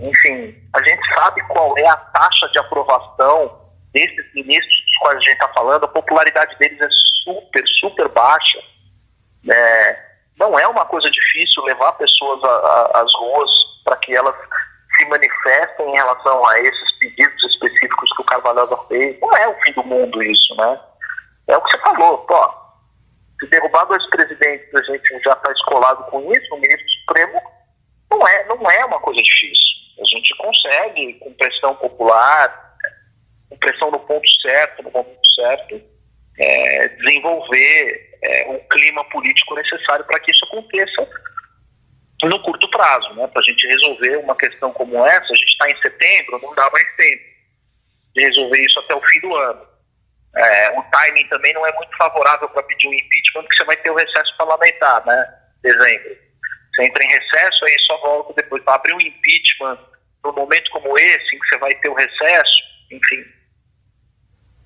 enfim, a gente sabe qual é a taxa de aprovação desses ministros dos quais a gente está falando, a popularidade deles é super, super baixa. É, não é uma coisa difícil levar pessoas às ruas para que elas se manifestem em relação a esses pedidos específicos que o Carvalhosa fez. Não é o fim do mundo isso, né? É o que você falou, pô. Se derrubar dois presidentes, a gente já está escolado com isso, o ministro Supremo não é, não é uma coisa difícil. A gente consegue, com pressão popular, com pressão no ponto certo, no momento certo, é, desenvolver é, o clima político necessário para que isso aconteça no curto prazo. Né? Para a gente resolver uma questão como essa, a gente está em setembro, não dá mais tempo de resolver isso até o fim do ano. É, o timing também não é muito favorável para pedir um impeachment, porque você vai ter o recesso parlamentar, né? Dezembro. Você entra em recesso, aí só volta depois. Para abrir um impeachment num momento como esse, em que você vai ter o recesso, enfim,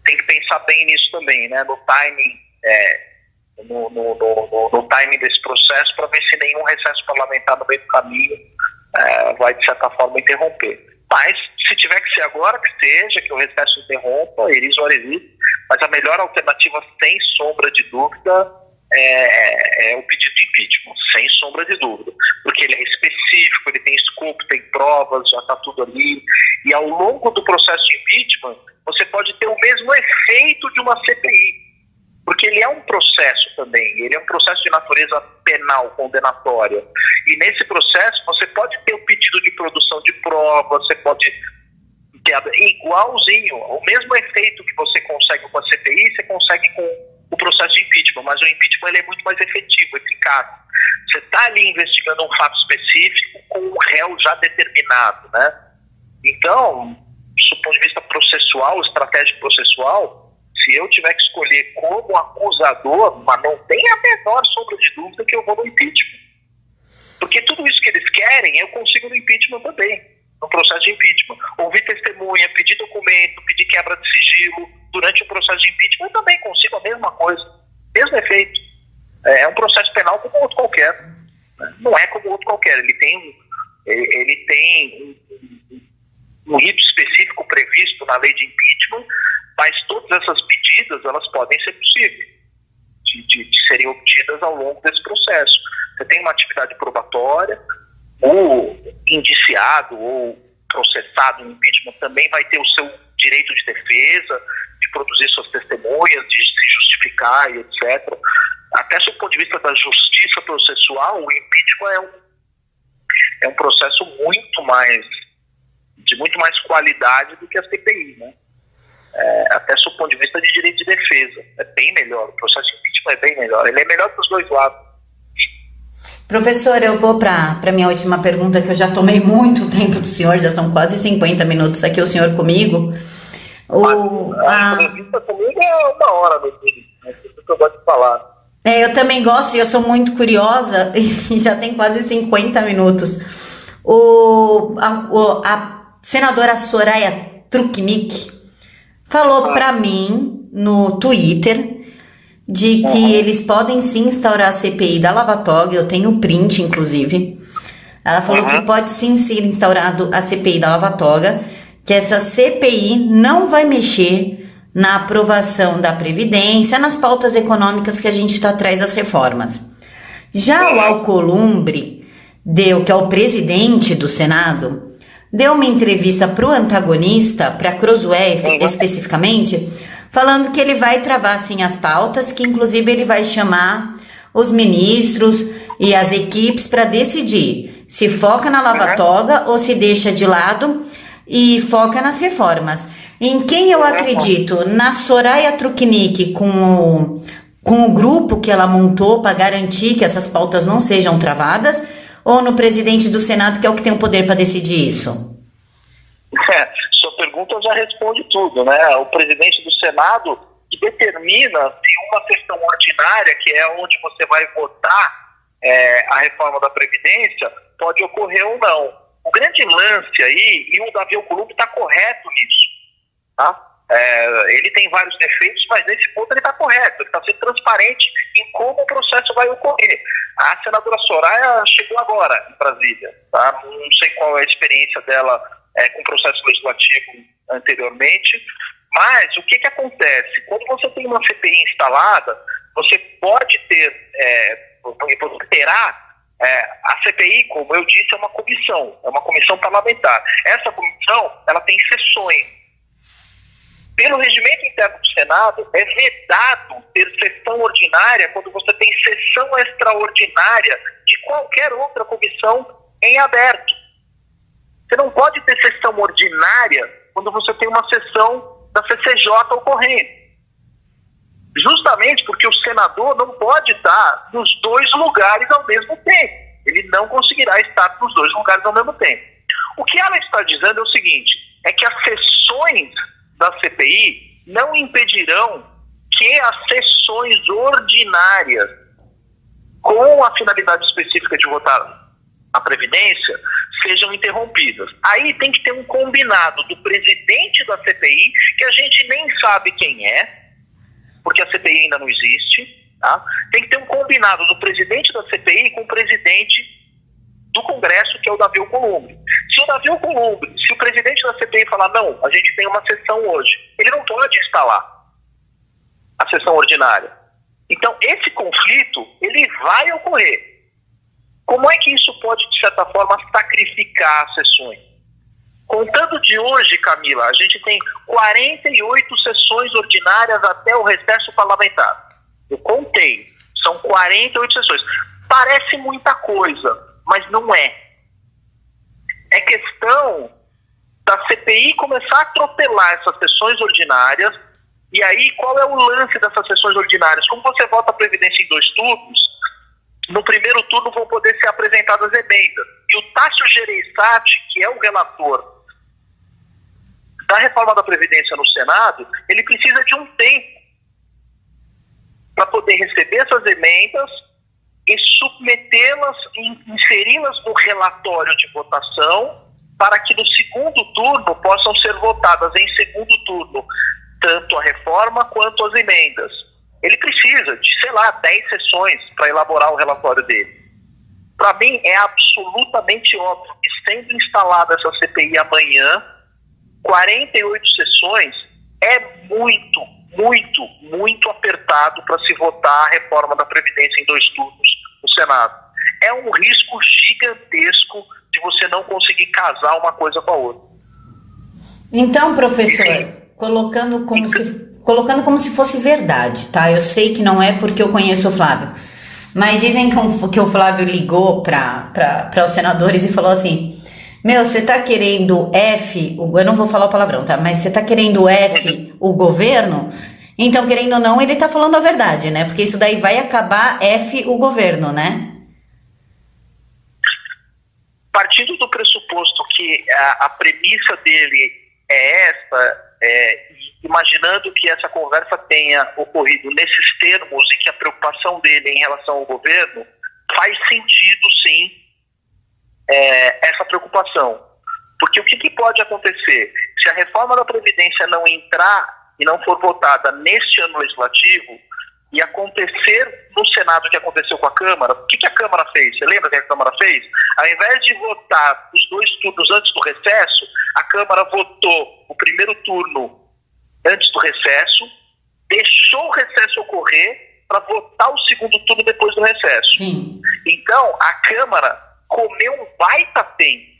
tem que pensar bem nisso também, né? No timing, é, no, no, no, no, timing desse processo, para ver se nenhum recesso parlamentar no meio do caminho é, vai, de certa forma, interromper. Mas, se tiver que ser agora, que seja, que o recesso interrompa, iris ou mas a melhor alternativa, sem sombra de dúvida, é, é, o pedido de impeachment, sem sombra de dúvida, porque ele é específico, ele tem escopo, tem provas, já está tudo ali, e ao longo do processo de impeachment, você pode ter o mesmo efeito de uma CPI, porque ele é um processo também, ele é um processo de natureza penal, condenatória, e nesse processo você pode ter o pedido de produção de provas, você pode igualzinho, o mesmo efeito que você consegue com a CPI, você consegue com o processo de impeachment, mas o impeachment ele é muito mais efetivo, eficaz. Você está ali investigando um fato específico com um réu já determinado, né? Então, do ponto de vista processual, estratégico processual, se eu tiver que escolher como acusador, mas não tem a menor sombra de dúvida que eu vou no impeachment. Porque tudo isso que eles querem, eu consigo no impeachment também no processo de impeachment. Ouvir testemunha, pedir documento, pedir quebra de sigilo durante o processo de impeachment, eu também consigo a mesma coisa, mesmo efeito. É, é um processo penal como outro qualquer. Né? Não é como outro qualquer. Ele tem, ele tem um, um rito específico previsto na lei de impeachment, mas todas essas medidas elas podem ser possíveis de, de, de serem obtidas ao longo desse processo. Você tem uma atividade probatória, o indiciado ou processado em impeachment também vai ter o seu direito de defesa, de produzir suas testemunhas, de se justificar e etc. Até do ponto de vista da justiça processual, o impeachment é um, é um processo muito mais de muito mais qualidade do que a CPI, né? É, até do ponto de vista de direito de defesa. É bem melhor, o processo de impeachment é bem melhor. Ele é melhor para os dois lados. Professor, eu vou para a minha última pergunta, que eu já tomei muito [LAUGHS] tempo do senhor, já são quase 50 minutos aqui o senhor comigo. O, a, a entrevista comigo é uma hora, meu filho. É isso que eu gosto de falar. É, eu também gosto e eu sou muito curiosa, [LAUGHS] e já tem quase 50 minutos. O, a, o, a senadora Soraya Trukmik falou ah. para mim no Twitter de que uhum. eles podem sim instaurar a CPI da Lava Toga, eu tenho print, inclusive. Ela falou uhum. que pode sim ser instaurado a CPI da Lava Toga, que essa CPI não vai mexer na aprovação da Previdência, nas pautas econômicas que a gente está atrás das reformas. Já o Alcolumbre deu, que é o presidente do Senado, deu uma entrevista para o antagonista, para Crosué uhum. especificamente, falando que ele vai travar sim as pautas, que inclusive ele vai chamar os ministros e as equipes para decidir se foca na lava-toga ou se deixa de lado e foca nas reformas. Em quem eu acredito? Na Soraya Truknik com o, com o grupo que ela montou para garantir que essas pautas não sejam travadas ou no presidente do Senado que é o que tem o poder para decidir isso? É, já responde tudo, né? O presidente do Senado que determina se uma questão ordinária, que é onde você vai votar é, a reforma da Previdência, pode ocorrer ou não. O grande lance aí, e o Davi Alcolumbre está correto nisso, tá? É, ele tem vários defeitos, mas nesse ponto ele está correto, ele está sendo transparente em como o processo vai ocorrer. A senadora Soraya chegou agora em Brasília, tá? não sei qual é a experiência dela é, com processo legislativo anteriormente. Mas o que, que acontece? Quando você tem uma CPI instalada, você pode ter, é, você terá é, a CPI, como eu disse, é uma comissão, é uma comissão parlamentar. Essa comissão, ela tem sessões. Pelo regimento interno do Senado, é vedado ter sessão ordinária quando você tem sessão extraordinária de qualquer outra comissão em aberto. Você não pode ter sessão ordinária quando você tem uma sessão da CCJ ocorrendo. Justamente porque o senador não pode estar nos dois lugares ao mesmo tempo. Ele não conseguirá estar nos dois lugares ao mesmo tempo. O que ela está dizendo é o seguinte: é que as sessões da CPI não impedirão que as sessões ordinárias, com a finalidade específica de votar a Previdência, sejam interrompidas. Aí tem que ter um combinado do presidente da CPI, que a gente nem sabe quem é, porque a CPI ainda não existe. Tá? Tem que ter um combinado do presidente da CPI com o presidente do Congresso, que é o Davi Alcolumbre. Se o Davi Alcolumbre, se o presidente da CPI falar, não, a gente tem uma sessão hoje, ele não pode instalar a sessão ordinária. Então, esse conflito, ele vai ocorrer. Como é que isso certa forma, sacrificar sessões? Contando de hoje, Camila, a gente tem 48 sessões ordinárias até o recesso parlamentar. Eu contei, são 48 sessões. Parece muita coisa, mas não é. É questão da CPI começar a atropelar essas sessões ordinárias. E aí, qual é o lance dessas sessões ordinárias? Como você vota a Previdência em dois turnos, no primeiro turno vão poder ser apresentadas emendas. E o Tássio Gereissati, que é o relator da reforma da Previdência no Senado, ele precisa de um tempo para poder receber essas emendas e submetê-las, inseri-las no relatório de votação, para que no segundo turno possam ser votadas em segundo turno tanto a reforma quanto as emendas. Ele precisa de, sei lá, 10 sessões para elaborar o relatório dele. Para mim, é absolutamente óbvio que, sendo instalada essa CPI amanhã, 48 sessões é muito, muito, muito apertado para se votar a reforma da Previdência em dois turnos no Senado. É um risco gigantesco de você não conseguir casar uma coisa com a outra. Então, professor, colocando como se colocando como se fosse verdade, tá? Eu sei que não é porque eu conheço o Flávio, mas dizem que, o Flávio ligou para os senadores e falou assim: Meu, você tá querendo F, eu não vou falar o palavrão, tá? Mas você tá querendo F o governo? Então, querendo ou não, ele está falando a verdade, né? Porque isso daí vai acabar F o governo, né? Partindo do pressuposto que a, a premissa dele é essa, é, imaginando que essa conversa tenha ocorrido nesses termos e que a preocupação dele em relação ao governo, faz sentido sim é, essa preocupação. Porque o que, que pode acontecer? Se a reforma da Previdência não entrar e não for votada neste ano legislativo e acontecer no Senado o que aconteceu com a Câmara, o que, que a Câmara fez? Você lembra o que a Câmara fez? Ao invés de votar os dois turnos antes do recesso, a Câmara votou o primeiro turno antes do recesso, deixou o recesso ocorrer para votar o segundo turno depois do recesso. Sim. Então, a Câmara comeu um baita tempo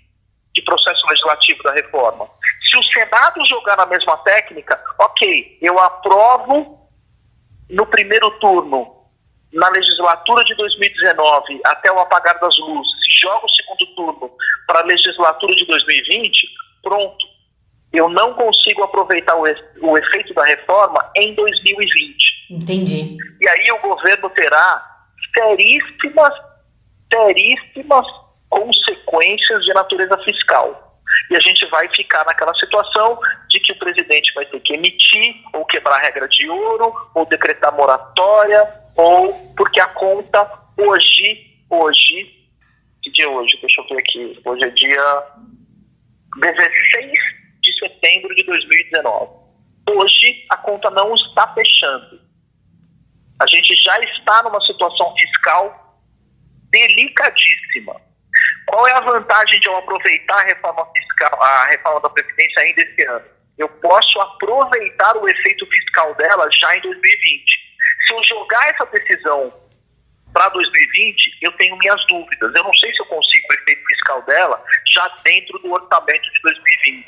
de processo legislativo da reforma. Se o Senado jogar na mesma técnica, ok, eu aprovo no primeiro turno, na legislatura de 2019, até o apagar das luzes, joga o segundo turno para a legislatura de 2020, pronto. Eu não consigo aproveitar o, o efeito da reforma em 2020. Entendi. E aí o governo terá seríssimas, seríssimas consequências de natureza fiscal. E a gente vai ficar naquela situação de que o presidente vai ter que emitir, ou quebrar a regra de ouro, ou decretar moratória, ou porque a conta hoje, hoje, que dia é hoje? Deixa eu ver aqui. Hoje é dia 16 de setembro de 2019. Hoje a conta não está fechando. A gente já está numa situação fiscal delicadíssima. Qual é a vantagem de eu aproveitar a reforma fiscal, a reforma da Previdência ainda esse ano? Eu posso aproveitar o efeito fiscal dela já em 2020. Se eu jogar essa decisão para 2020, eu tenho minhas dúvidas. Eu não sei se eu consigo o efeito fiscal dela já dentro do orçamento de 2020.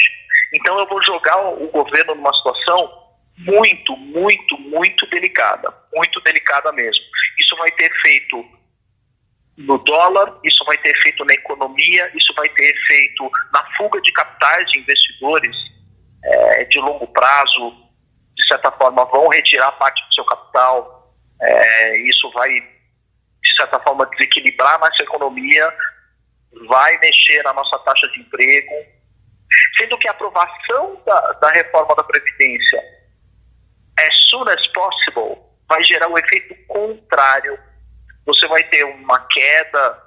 Então eu vou jogar o governo numa situação muito, muito, muito delicada. Muito delicada mesmo. Isso vai ter efeito no dólar, isso vai ter efeito na economia, isso vai ter efeito na fuga de capitais de investidores é, de longo prazo, de certa forma, vão retirar parte do seu capital, é, isso vai, certa forma, desequilibrar nossa economia, vai mexer na nossa taxa de emprego, sendo que a aprovação da, da reforma da Previdência as soon as possible vai gerar o um efeito contrário. Você vai ter uma queda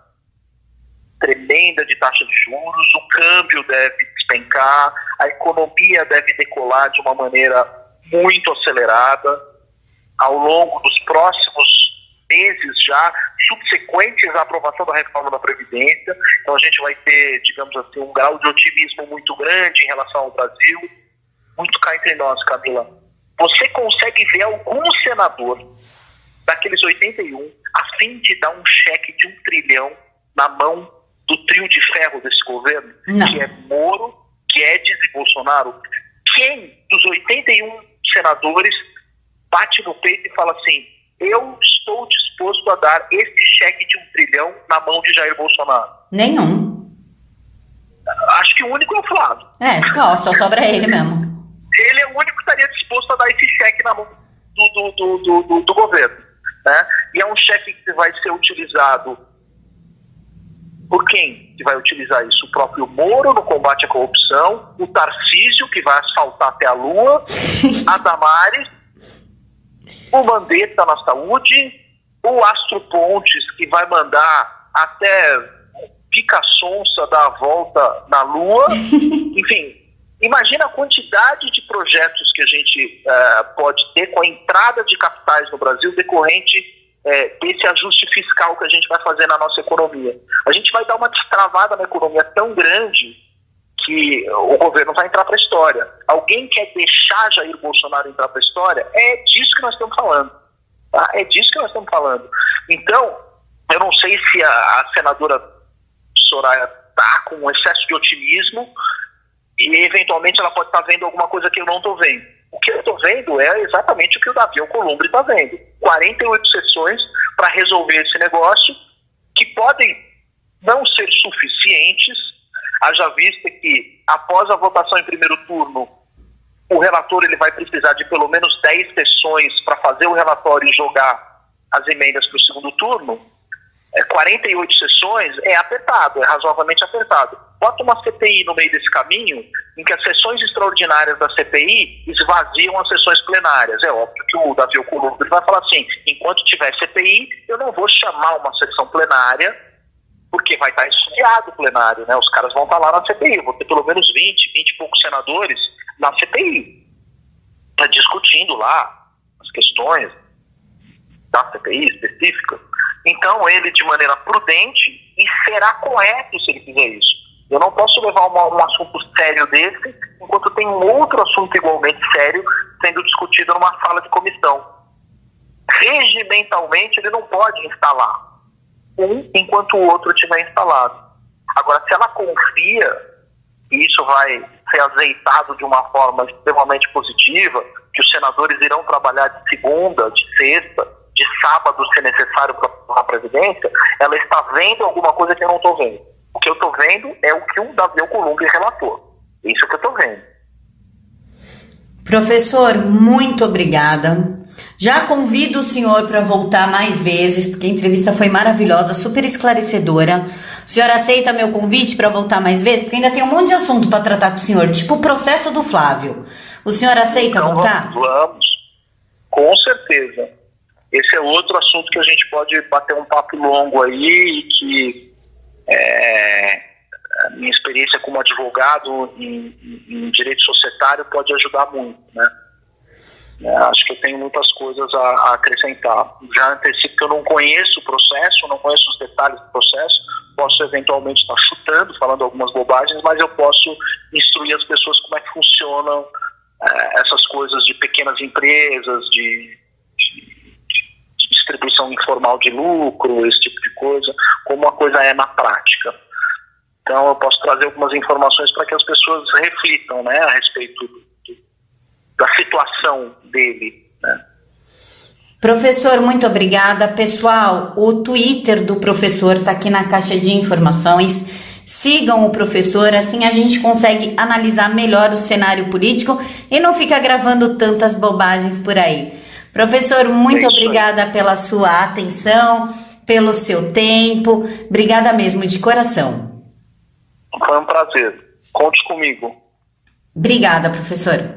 tremenda de taxa de juros, o câmbio deve despencar, a economia deve decolar de uma maneira muito acelerada. Ao longo dos próximos meses já subsequentes à aprovação da reforma da Previdência. Então a gente vai ter, digamos assim, um grau de otimismo muito grande em relação ao Brasil. Muito cá entre nós, Camila. Você consegue ver algum senador daqueles 81 a fim de dar um cheque de um trilhão na mão do trio de ferro desse governo, Não. que é Moro, Guedes e Bolsonaro. Quem dos 81 senadores bate no peito e fala assim: eu estou disposto a dar esse cheque de um trilhão na mão de Jair Bolsonaro? Nenhum. Acho que o único é o Flávio. É, só, só sobra ele mesmo. Ele é o único que estaria disposto a dar esse cheque na mão do, do, do, do, do governo. Né? E é um cheque que vai ser utilizado por quem que vai utilizar isso? O próprio Moro no combate à corrupção, o Tarcísio, que vai asfaltar até a Lua, [LAUGHS] a Damares, o Mandetta na saúde, o Astro Pontes, que vai mandar até Pica Sonsa dar a volta na Lua. [LAUGHS] Enfim, Imagina a quantidade de projetos que a gente uh, pode ter com a entrada de capitais no Brasil decorrente uh, desse ajuste fiscal que a gente vai fazer na nossa economia. A gente vai dar uma destravada na economia tão grande que o governo vai entrar para a história. Alguém quer deixar Jair Bolsonaro entrar para a história? É disso que nós estamos falando. Tá? É disso que nós estamos falando. Então, eu não sei se a, a senadora Soraya está com um excesso de otimismo, e eventualmente ela pode estar tá vendo alguma coisa que eu não estou vendo. O que eu estou vendo é exatamente o que o Davi Alcolumbre está vendo. 48 sessões para resolver esse negócio, que podem não ser suficientes, haja vista que após a votação em primeiro turno, o relator ele vai precisar de pelo menos 10 sessões para fazer o relatório e jogar as emendas para o segundo turno, é, 48 sessões é apertado, é razoavelmente apertado. Bota uma CPI no meio desse caminho, em que as sessões extraordinárias da CPI esvaziam as sessões plenárias. É óbvio que o Davi Alcolumbre vai falar assim: enquanto tiver CPI, eu não vou chamar uma sessão plenária, porque vai estar esfriado o plenário, né? Os caras vão estar lá na CPI. Eu vou ter pelo menos 20, 20 e poucos senadores na CPI, tá discutindo lá as questões da CPI específicas. Então, ele, de maneira prudente, e será correto se ele fizer isso eu não posso levar uma, um assunto sério desse enquanto tem um outro assunto igualmente sério sendo discutido numa sala de comissão. Regimentalmente, ele não pode instalar um enquanto o outro estiver instalado. Agora, se ela confia, e isso vai ser azeitado de uma forma extremamente positiva, que os senadores irão trabalhar de segunda, de sexta, de sábado, se necessário, para a presidência, ela está vendo alguma coisa que eu não estou vendo. O que eu estou vendo é o que o Davi Alcolumbre relatou. Isso que eu estou vendo. Professor, muito obrigada. Já convido o senhor para voltar mais vezes, porque a entrevista foi maravilhosa, super esclarecedora. O senhor aceita meu convite para voltar mais vezes? Porque ainda tem um monte de assunto para tratar com o senhor, tipo o processo do Flávio. O senhor aceita então, voltar? Vamos, com certeza. Esse é outro assunto que a gente pode bater um papo longo aí e que é, minha experiência como advogado em, em, direito societário pode ajudar muito, né? É, acho que eu tenho muitas coisas a, a, acrescentar. Já antecipo que eu não conheço o processo, não conheço os detalhes do processo, posso eventualmente estar chutando, falando algumas bobagens, mas eu posso instruir as pessoas como é que funcionam é, essas coisas de pequenas empresas, de, de distribuição informal de lucro, esse tipo de coisa, como a coisa é na prática. Então, eu posso trazer algumas informações para que as pessoas reflitam né, a respeito do, da situação dele. Né. Professor, muito obrigada. Pessoal, o Twitter do professor está aqui na caixa de informações. Sigam o professor, assim a gente consegue analisar melhor o cenário político e não fica gravando tantas bobagens por aí. Professor, muito obrigada pela sua atenção, pelo seu tempo. Obrigada mesmo, de coração. Foi um prazer. Conte comigo. Obrigada, professor.